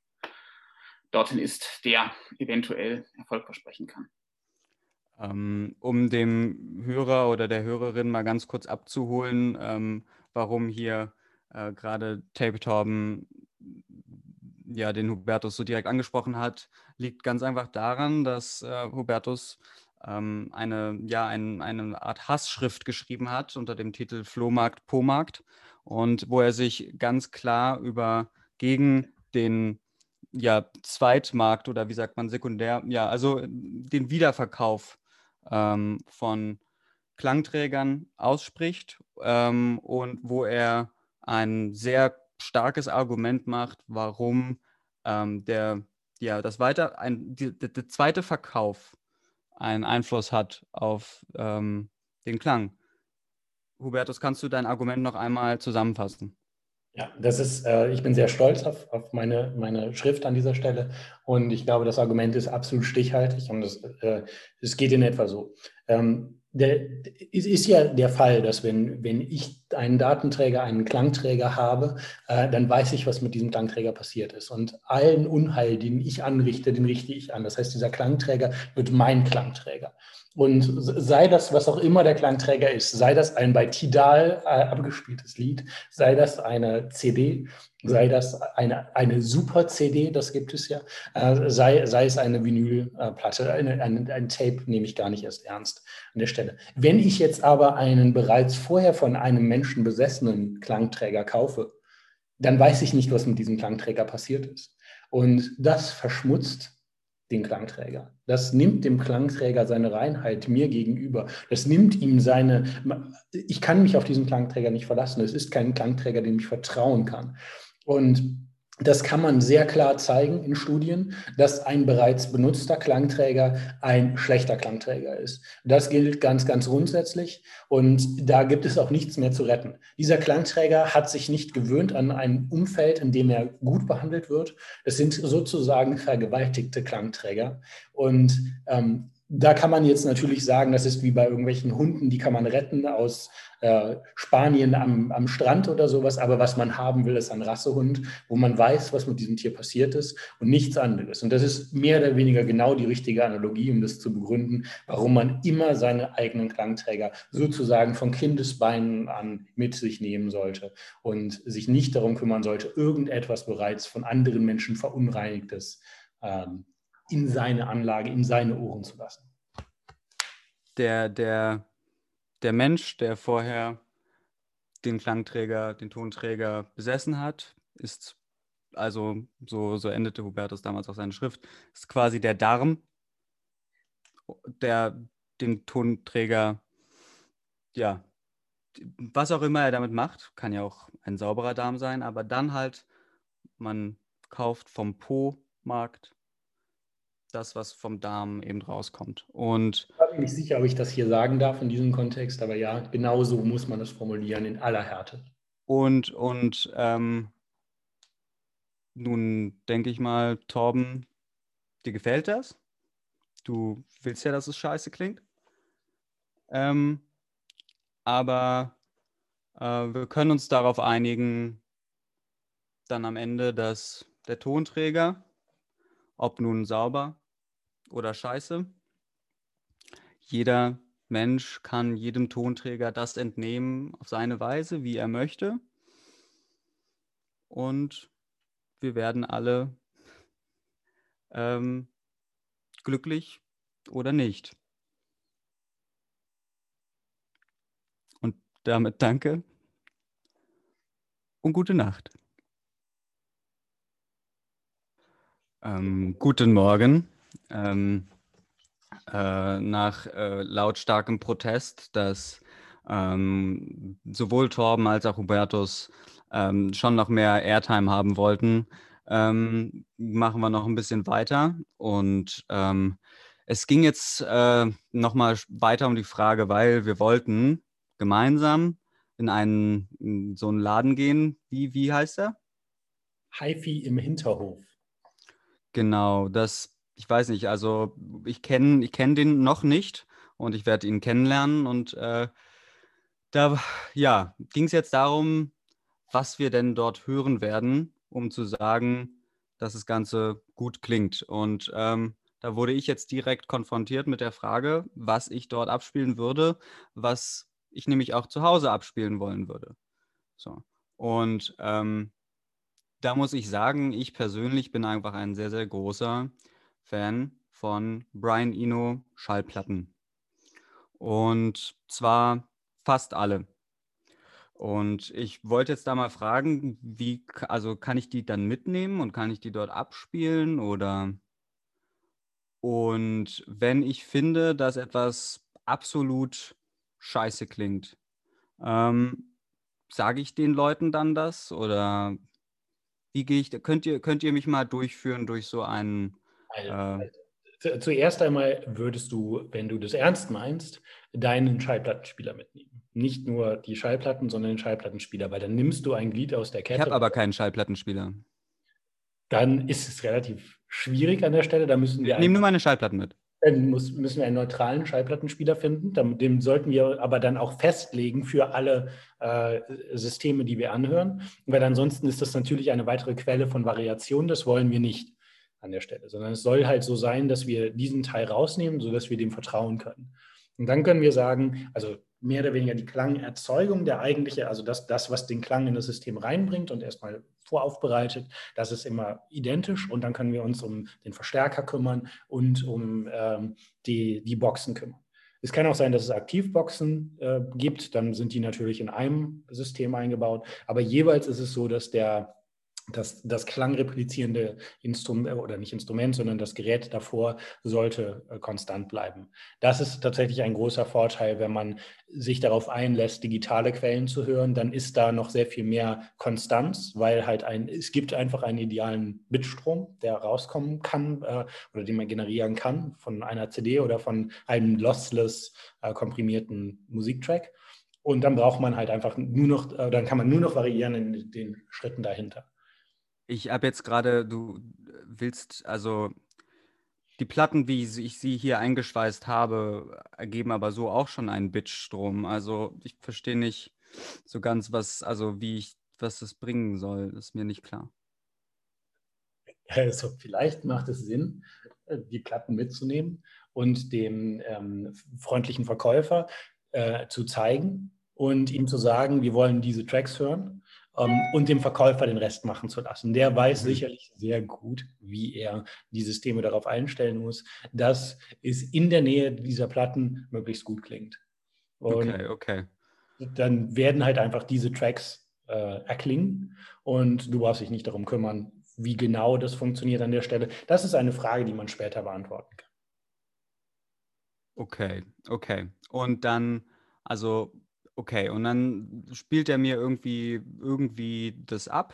dorthin ist, der eventuell Erfolg versprechen kann. Ähm, um dem Hörer oder der Hörerin mal ganz kurz abzuholen, ähm, warum hier äh, gerade Tape Torben ja, den Hubertus so direkt angesprochen hat, liegt ganz einfach daran, dass äh, Hubertus ähm, eine, ja, ein, eine Art Hassschrift geschrieben hat unter dem Titel Flohmarkt, Pomarkt und wo er sich ganz klar über gegen den ja, Zweitmarkt oder wie sagt man Sekundär, ja, also den Wiederverkauf ähm, von Klangträgern ausspricht und wo er ein sehr starkes Argument macht, warum ähm, der, ja, das weiter, ein, die, der zweite Verkauf einen Einfluss hat auf ähm, den Klang. Hubertus, kannst du dein Argument noch einmal zusammenfassen? Ja, das ist, äh, ich bin sehr stolz auf, auf meine, meine Schrift an dieser Stelle und ich glaube, das Argument ist absolut stichhaltig und es, äh, es geht in etwa so. Ähm, der, es ist ja der Fall, dass wenn, wenn ich einen Datenträger, einen Klangträger habe, äh, dann weiß ich, was mit diesem Klangträger passiert ist. Und allen Unheil, den ich anrichte, den richte ich an. Das heißt, dieser Klangträger wird mein Klangträger. Und sei das, was auch immer der Klangträger ist, sei das ein bei Tidal äh, abgespieltes Lied, sei das eine CD, sei das eine, eine Super-CD, das gibt es ja, äh, sei, sei es eine Vinylplatte, eine, ein, ein Tape nehme ich gar nicht erst ernst an der Stelle. Wenn ich jetzt aber einen bereits vorher von einem Menschen besessenen Klangträger kaufe, dann weiß ich nicht, was mit diesem Klangträger passiert ist. Und das verschmutzt den Klangträger. Das nimmt dem Klangträger seine Reinheit mir gegenüber. Das nimmt ihm seine, ich kann mich auf diesen Klangträger nicht verlassen. Es ist kein Klangträger, dem ich vertrauen kann. Und das kann man sehr klar zeigen in Studien, dass ein bereits benutzter Klangträger ein schlechter Klangträger ist. Das gilt ganz, ganz grundsätzlich und da gibt es auch nichts mehr zu retten. Dieser Klangträger hat sich nicht gewöhnt an ein Umfeld, in dem er gut behandelt wird. Das sind sozusagen vergewaltigte Klangträger und ähm, da kann man jetzt natürlich sagen, das ist wie bei irgendwelchen Hunden, die kann man retten aus äh, Spanien am, am Strand oder sowas. Aber was man haben will, ist ein Rassehund, wo man weiß, was mit diesem Tier passiert ist und nichts anderes. Und das ist mehr oder weniger genau die richtige Analogie, um das zu begründen, warum man immer seine eigenen Klangträger sozusagen von Kindesbeinen an mit sich nehmen sollte und sich nicht darum kümmern sollte, irgendetwas bereits von anderen Menschen verunreinigtes ähm, in seine Anlage, in seine Ohren zu lassen. Der, der, der Mensch, der vorher den Klangträger, den Tonträger besessen hat, ist also, so, so endete Hubertus damals auch seine Schrift, ist quasi der Darm, der den Tonträger, ja, was auch immer er damit macht, kann ja auch ein sauberer Darm sein, aber dann halt, man kauft vom Po-Markt das, was vom Darm eben rauskommt. Und ich bin nicht sicher, ob ich das hier sagen darf in diesem Kontext, aber ja, genau so muss man das formulieren in aller Härte. Und, und ähm, nun denke ich mal, Torben, dir gefällt das? Du willst ja, dass es scheiße klingt. Ähm, aber äh, wir können uns darauf einigen, dann am Ende, dass der Tonträger, ob nun sauber oder scheiße. Jeder Mensch kann jedem Tonträger das entnehmen auf seine Weise, wie er möchte. Und wir werden alle ähm, glücklich oder nicht. Und damit danke und gute Nacht. Ähm, guten Morgen ähm, äh, nach äh, lautstarkem Protest, dass ähm, sowohl Torben als auch Hubertus ähm, schon noch mehr Airtime haben wollten, ähm, machen wir noch ein bisschen weiter. Und ähm, es ging jetzt äh, nochmal weiter um die Frage, weil wir wollten gemeinsam in einen in so einen Laden gehen. Wie, wie heißt er? HiFi im Hinterhof. Genau, das ich weiß nicht, also ich kenne ich kenn den noch nicht und ich werde ihn kennenlernen. Und äh, da ja, ging es jetzt darum, was wir denn dort hören werden, um zu sagen, dass das Ganze gut klingt. Und ähm, da wurde ich jetzt direkt konfrontiert mit der Frage, was ich dort abspielen würde, was ich nämlich auch zu Hause abspielen wollen würde. So. Und ähm, da muss ich sagen, ich persönlich bin einfach ein sehr, sehr großer Fan von Brian Eno Schallplatten. Und zwar fast alle. Und ich wollte jetzt da mal fragen, wie, also kann ich die dann mitnehmen und kann ich die dort abspielen oder und wenn ich finde, dass etwas absolut scheiße klingt, ähm, sage ich den Leuten dann das oder wie gehe ich, könnt ihr, könnt ihr mich mal durchführen durch so einen äh, Zuerst einmal würdest du, wenn du das ernst meinst, deinen Schallplattenspieler mitnehmen. Nicht nur die Schallplatten, sondern den Schallplattenspieler, weil dann nimmst du ein Glied aus der Kette. Ich habe aber keinen Schallplattenspieler. Dann ist es relativ schwierig an der Stelle. Da müssen wir. Ich nehme nur meine Schallplatten mit. Dann muss, müssen wir einen neutralen Schallplattenspieler finden. Den sollten wir aber dann auch festlegen für alle äh, Systeme, die wir anhören. Weil ansonsten ist das natürlich eine weitere Quelle von Variation. Das wollen wir nicht an der Stelle, sondern es soll halt so sein, dass wir diesen Teil rausnehmen, sodass wir dem vertrauen können. Und dann können wir sagen, also mehr oder weniger die Klangerzeugung, der eigentliche, also das, das, was den Klang in das System reinbringt und erstmal voraufbereitet, das ist immer identisch und dann können wir uns um den Verstärker kümmern und um ähm, die, die Boxen kümmern. Es kann auch sein, dass es Aktivboxen äh, gibt, dann sind die natürlich in einem System eingebaut, aber jeweils ist es so, dass der das, das klangreplizierende Instrument oder nicht Instrument, sondern das Gerät davor sollte äh, konstant bleiben. Das ist tatsächlich ein großer Vorteil, wenn man sich darauf einlässt, digitale Quellen zu hören, dann ist da noch sehr viel mehr Konstanz, weil halt ein, es gibt einfach einen idealen Bitstrom, der rauskommen kann äh, oder den man generieren kann von einer CD oder von einem lossless äh, komprimierten Musiktrack. Und dann braucht man halt einfach nur noch, äh, dann kann man nur noch variieren in den Schritten dahinter. Ich habe jetzt gerade, du willst, also die Platten, wie ich sie hier eingeschweißt habe, ergeben aber so auch schon einen Bitstrom. Also ich verstehe nicht so ganz, was, also wie ich, was das bringen soll, ist mir nicht klar. Also vielleicht macht es Sinn, äh, die Platten mitzunehmen und dem ähm, freundlichen Verkäufer äh, zu zeigen und ihm zu sagen, wir wollen diese Tracks hören ähm, und dem Verkäufer den Rest machen zu lassen. Der weiß mhm. sicherlich sehr gut, wie er die Systeme darauf einstellen muss, dass es in der Nähe dieser Platten möglichst gut klingt. Und okay, okay. Dann werden halt einfach diese Tracks äh, erklingen und du brauchst dich nicht darum kümmern, wie genau das funktioniert an der Stelle. Das ist eine Frage, die man später beantworten kann. Okay, okay. Und dann, also Okay, und dann spielt er mir irgendwie, irgendwie das ab.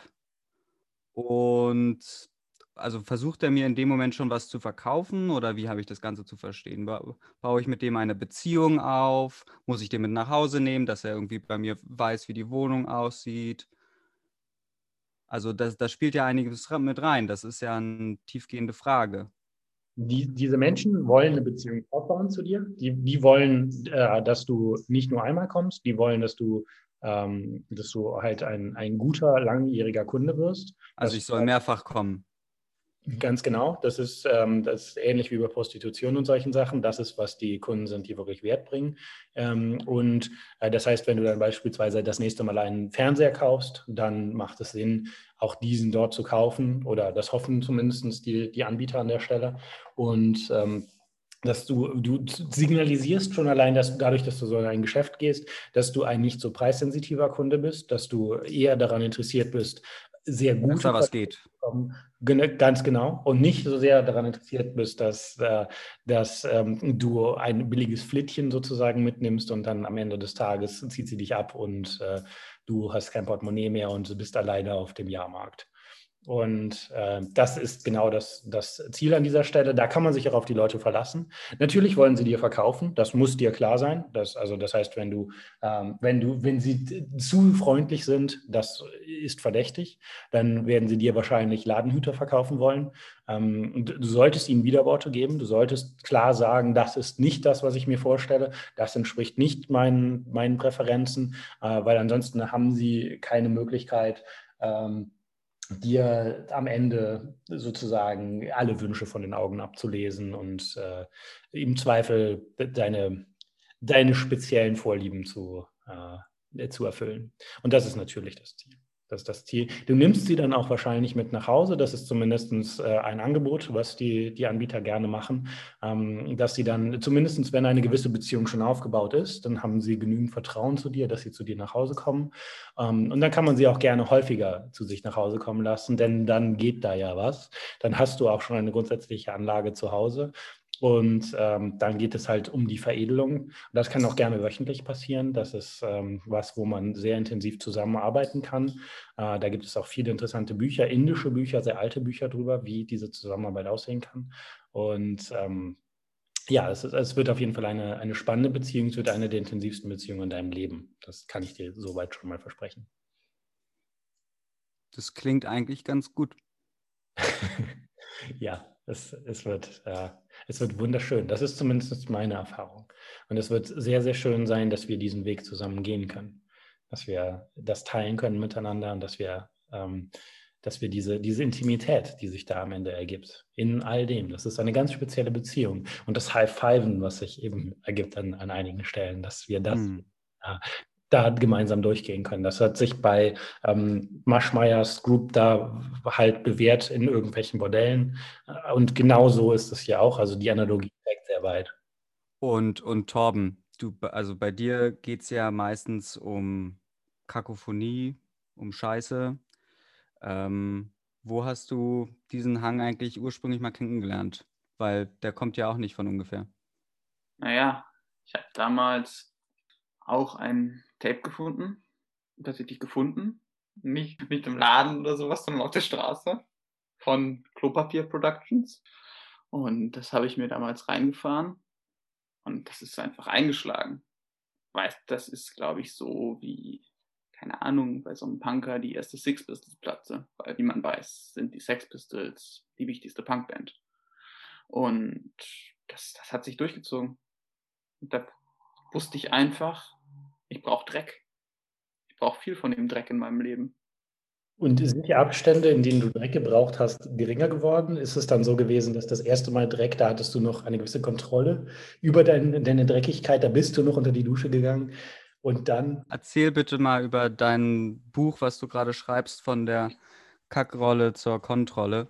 Und also versucht er mir in dem Moment schon was zu verkaufen oder wie habe ich das Ganze zu verstehen? Ba baue ich mit dem eine Beziehung auf? Muss ich den mit nach Hause nehmen, dass er irgendwie bei mir weiß, wie die Wohnung aussieht? Also das, das spielt ja einiges mit rein. Das ist ja eine tiefgehende Frage die, diese Menschen wollen eine Beziehung aufbauen zu dir. Die, die wollen, äh, dass du nicht nur einmal kommst, die wollen, dass du, ähm, dass du halt ein, ein guter, langjähriger Kunde wirst. Also ich soll mehrfach kommen. Ganz genau. Das ist, ähm, das ist ähnlich wie bei Prostitution und solchen Sachen. Das ist, was die Kunden sind, die wirklich Wert bringen. Ähm, und äh, das heißt, wenn du dann beispielsweise das nächste Mal einen Fernseher kaufst, dann macht es Sinn, auch diesen dort zu kaufen oder das hoffen zumindest die, die Anbieter an der Stelle. Und ähm, dass du, du signalisierst schon allein, dass dadurch, dass du so in ein Geschäft gehst, dass du ein nicht so preissensitiver Kunde bist, dass du eher daran interessiert bist, sehr gut was geht. Ganz genau. Und nicht so sehr daran interessiert bist, dass, äh, dass ähm, du ein billiges Flittchen sozusagen mitnimmst und dann am Ende des Tages zieht sie dich ab und äh, du hast kein Portemonnaie mehr und bist alleine auf dem Jahrmarkt. Und äh, das ist genau das, das Ziel an dieser Stelle. Da kann man sich auch auf die Leute verlassen. Natürlich wollen sie dir verkaufen, das muss dir klar sein. Das, also das heißt, wenn du, ähm, wenn du, wenn sie zu freundlich sind, das ist verdächtig, dann werden sie dir wahrscheinlich Ladenhüter verkaufen wollen. Ähm, du solltest ihnen Widerworte geben. Du solltest klar sagen, das ist nicht das, was ich mir vorstelle. Das entspricht nicht meinen, meinen Präferenzen, äh, weil ansonsten haben sie keine Möglichkeit, ähm, dir am Ende sozusagen alle Wünsche von den Augen abzulesen und äh, im Zweifel deine, deine speziellen Vorlieben zu, äh, zu erfüllen. Und das ist natürlich das Ziel. Das ist das Ziel. Du nimmst sie dann auch wahrscheinlich mit nach Hause. Das ist zumindest äh, ein Angebot, was die, die Anbieter gerne machen, ähm, dass sie dann, zumindest wenn eine gewisse Beziehung schon aufgebaut ist, dann haben sie genügend Vertrauen zu dir, dass sie zu dir nach Hause kommen. Ähm, und dann kann man sie auch gerne häufiger zu sich nach Hause kommen lassen, denn dann geht da ja was. Dann hast du auch schon eine grundsätzliche Anlage zu Hause. Und ähm, dann geht es halt um die Veredelung. Das kann auch gerne wöchentlich passieren. Das ist ähm, was, wo man sehr intensiv zusammenarbeiten kann. Äh, da gibt es auch viele interessante Bücher, indische Bücher, sehr alte Bücher darüber, wie diese Zusammenarbeit aussehen kann. Und ähm, ja, es, es, wird auf jeden Fall eine, eine spannende Beziehung. Es wird eine der intensivsten Beziehungen in deinem Leben. Das kann ich dir soweit schon mal versprechen. Das klingt eigentlich ganz gut. <laughs> ja, es, es, wird, äh, Es wird wunderschön. Das ist zumindest meine Erfahrung. Und es wird sehr, sehr schön sein, dass wir diesen Weg zusammen gehen können. Dass wir das teilen können miteinander und dass wir, ähm, dass wir diese, diese Intimität, die sich da am Ende ergibt, in all dem, das ist eine ganz spezielle Beziehung. Und das High-Fiven, was sich eben ergibt an, an einigen Stellen, dass wir das, mhm. Da gemeinsam durchgehen können. Das hat sich bei ähm, Maschmeyers Group da halt bewährt in irgendwelchen Modellen. Und genau so ist es hier auch. Also die Analogie trägt sehr weit. Und, und Torben, du, also bei dir geht es ja meistens um Kakophonie, um Scheiße. Ähm, wo hast du diesen Hang eigentlich ursprünglich mal kennengelernt? Weil der kommt ja auch nicht von ungefähr. Naja, ich habe damals auch ein Tape gefunden, tatsächlich gefunden. Nicht, nicht im Laden oder sowas, sondern auf der Straße von Klopapier Productions. Und das habe ich mir damals reingefahren und das ist einfach eingeschlagen. Weißt, das ist, glaube ich, so wie, keine Ahnung, bei so einem Punker die erste Six Pistols Platte, weil wie man weiß, sind die Sex Pistols die wichtigste Punkband. Und das, das hat sich durchgezogen. Und da wusste ich einfach, ich brauche Dreck. Ich brauche viel von dem Dreck in meinem Leben. Und sind die Abstände, in denen du Dreck gebraucht hast, geringer geworden? Ist es dann so gewesen, dass das erste Mal Dreck, da hattest du noch eine gewisse Kontrolle über dein, deine Dreckigkeit, da bist du noch unter die Dusche gegangen und dann. Erzähl bitte mal über dein Buch, was du gerade schreibst, von der Kackrolle zur Kontrolle.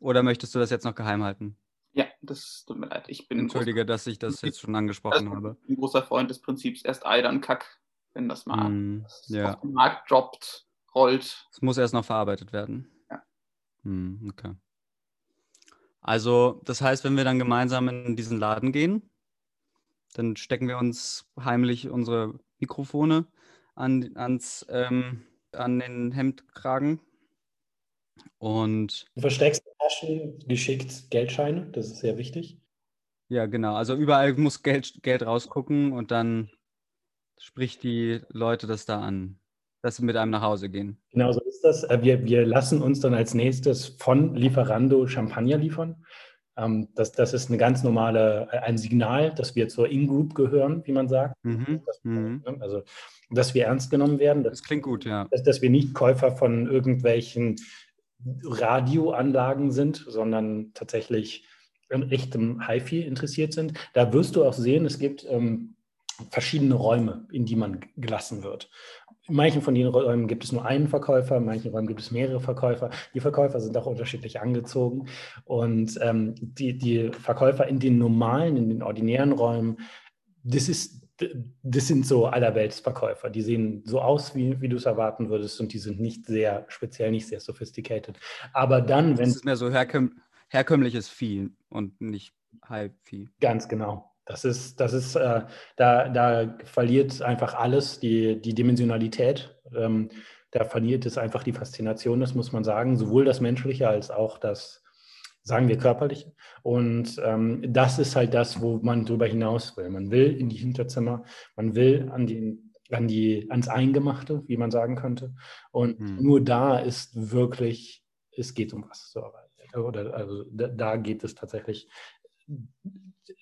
Oder möchtest du das jetzt noch geheim halten? Das tut mir leid. Ich bin Entschuldige, dass ich das jetzt schon angesprochen habe. Ich bin ein großer Freund des Prinzips erst Ei, dann Kack, wenn das mal mm, ja. auf den Markt droppt, rollt. Es muss erst noch verarbeitet werden. Ja. Mm, okay. Also, das heißt, wenn wir dann gemeinsam in diesen Laden gehen, dann stecken wir uns heimlich unsere Mikrofone an, ans, ähm, an den Hemdkragen und du versteckst Taschen geschickt Geldscheine, das ist sehr wichtig. Ja, genau. Also überall muss Geld, Geld rausgucken und dann spricht die Leute das da an, dass sie mit einem nach Hause gehen. Genau so ist das. Äh, wir, wir lassen uns dann als nächstes von Lieferando Champagner liefern. Ähm, das, das ist eine ganz normale, äh, ein Signal, dass wir zur In-Group gehören, wie man sagt. Mhm. Mhm. Also, dass wir ernst genommen werden. Dass, das klingt gut, ja. Dass, dass wir nicht Käufer von irgendwelchen Radioanlagen sind, sondern tatsächlich in echtem HiFi interessiert sind. Da wirst du auch sehen, es gibt ähm, verschiedene Räume, in die man gelassen wird. In manchen von den Räumen gibt es nur einen Verkäufer, in manchen Räumen gibt es mehrere Verkäufer. Die Verkäufer sind auch unterschiedlich angezogen. Und ähm, die, die Verkäufer in den normalen, in den ordinären Räumen, das ist das sind so Allerweltsverkäufer. Die sehen so aus, wie, wie du es erwarten würdest und die sind nicht sehr speziell, nicht sehr sophisticated. Aber dann, wenn. Es ist mehr so herkömm herkömmliches Vieh und nicht Halbvieh. Ganz genau. Das ist, das ist, äh, da, da verliert einfach alles die, die Dimensionalität. Ähm, da verliert es einfach die Faszination, das muss man sagen, sowohl das Menschliche als auch das, sagen wir körperlich. Und ähm, das ist halt das, wo man drüber hinaus will. Man will in die Hinterzimmer, man will an den, an die, ans Eingemachte, wie man sagen könnte. Und hm. nur da ist wirklich, es geht um was zu. Oder also da, da geht es tatsächlich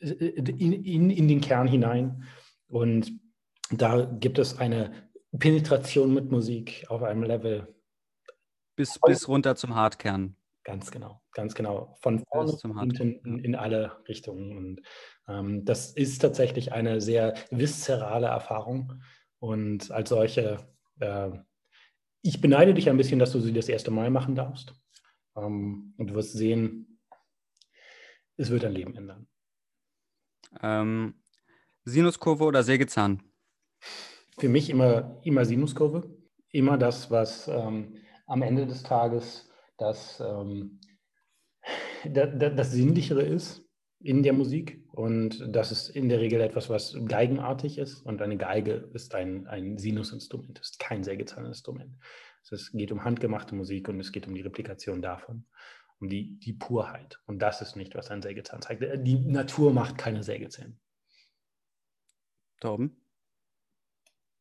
in, in, in den Kern hinein. Und da gibt es eine Penetration mit Musik auf einem Level. Bis, bis runter zum Hartkern. Ganz genau, ganz genau. Von vorne und in, in, alle Richtungen. Und ähm, das ist tatsächlich eine sehr viszerale Erfahrung. Und als solche, äh, ich beneide dich ein bisschen, dass du sie das erste Mal machen darfst. Ähm, und du wirst sehen, es wird dein Leben ändern. Ähm, Sinuskurve oder Sägezahn? Für mich immer, immer Sinuskurve. Immer das, was ähm, am Ende des Tages das, ähm, da, da, das Sinnlichere ist in der Musik und das ist in der Regel etwas, was geigenartig ist und eine Geige ist ein, ein Sinusinstrument, ist kein Sägezahninstrument. Es geht um handgemachte Musik und es geht um die Replikation davon, um die, die Purheit. Und das ist nicht, was ein Sägezahn zeigt. Die Natur macht keine Sägezähne. Torben?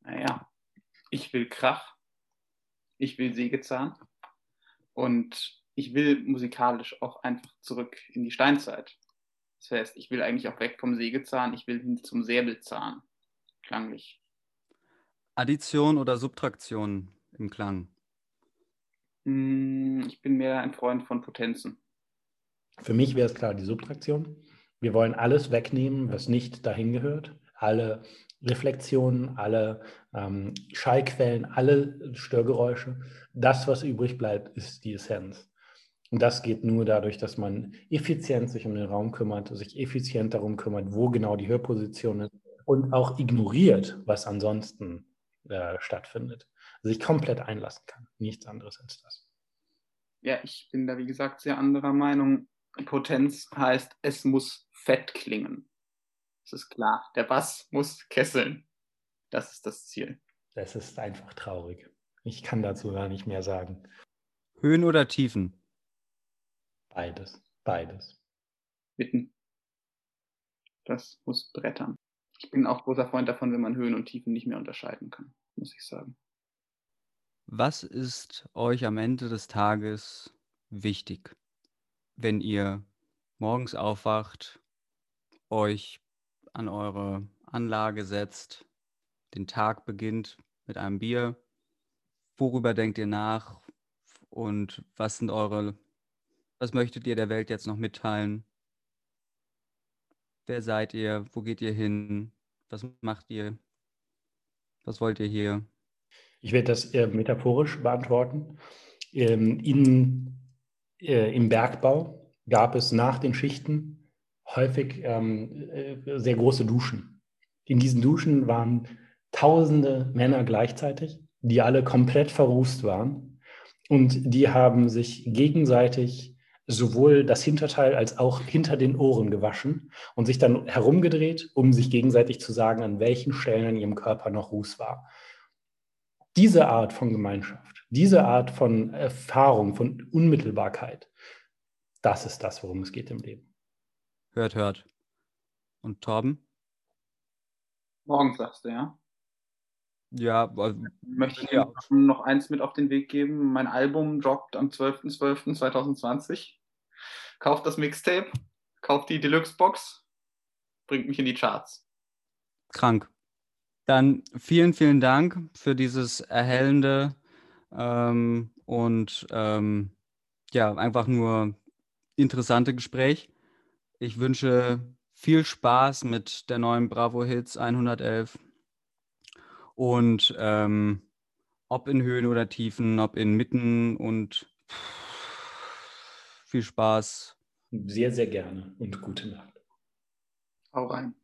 Naja, ich will Krach, ich will Sägezahn und ich will musikalisch auch einfach zurück in die Steinzeit. Das heißt, ich will eigentlich auch weg vom Sägezahn, ich will hin zum Säbelzahn. Klanglich. Addition oder Subtraktion im Klang? Hm, ich bin mehr ein Freund von Potenzen. Für mich wäre es klar die Subtraktion. Wir wollen alles wegnehmen, was nicht dahin gehört. Alle Reflexionen, alle ähm, Schallquellen, alle Störgeräusche. Das, was übrig bleibt, ist die Essenz. Und das geht nur dadurch, dass man effizient sich um den Raum kümmert, sich effizient darum kümmert, wo genau die Hörposition ist und auch ignoriert, was ansonsten äh, stattfindet. Sich komplett einlassen kann. Nichts anderes als das. Ja, ich bin da wie gesagt sehr anderer Meinung. Potenz heißt, es muss fett klingen. Das ist klar. Der Bass muss kesseln. Das ist das Ziel. Das ist einfach traurig. Ich kann dazu gar nicht mehr sagen. Höhen oder Tiefen? Beides. Beides. Mitten. Das muss brettern. Ich bin auch großer Freund davon, wenn man Höhen und Tiefen nicht mehr unterscheiden kann, muss ich sagen. Was ist euch am Ende des Tages wichtig, wenn ihr morgens aufwacht, euch an eure Anlage setzt, den Tag beginnt mit einem Bier. Worüber denkt ihr nach und was sind eure, was möchtet ihr der Welt jetzt noch mitteilen? Wer seid ihr? Wo geht ihr hin? Was macht ihr? Was wollt ihr hier? Ich werde das äh, metaphorisch beantworten. Ähm, in, äh, Im Bergbau gab es nach den Schichten häufig ähm, äh, sehr große Duschen. In diesen Duschen waren tausende Männer gleichzeitig, die alle komplett verrußt waren. Und die haben sich gegenseitig sowohl das Hinterteil als auch hinter den Ohren gewaschen und sich dann herumgedreht, um sich gegenseitig zu sagen, an welchen Stellen in ihrem Körper noch Ruß war. Diese Art von Gemeinschaft, diese Art von Erfahrung, von Unmittelbarkeit, das ist das, worum es geht im Leben. Hört, hört. Und Torben? Morgen sagst du, ja? Ja, also, möchte ich ja. noch eins mit auf den Weg geben. Mein Album droppt am 12.12.2020. Kauft das Mixtape, kauft die Deluxe-Box, bringt mich in die Charts. Krank. Dann vielen, vielen Dank für dieses erhellende ähm, und ähm, ja, einfach nur interessante Gespräch. Ich wünsche viel Spaß mit der neuen Bravo Hits 111. Und ähm, ob in Höhen oder Tiefen, ob in Mitten und viel Spaß. Sehr, sehr gerne und gute Nacht. Hau rein.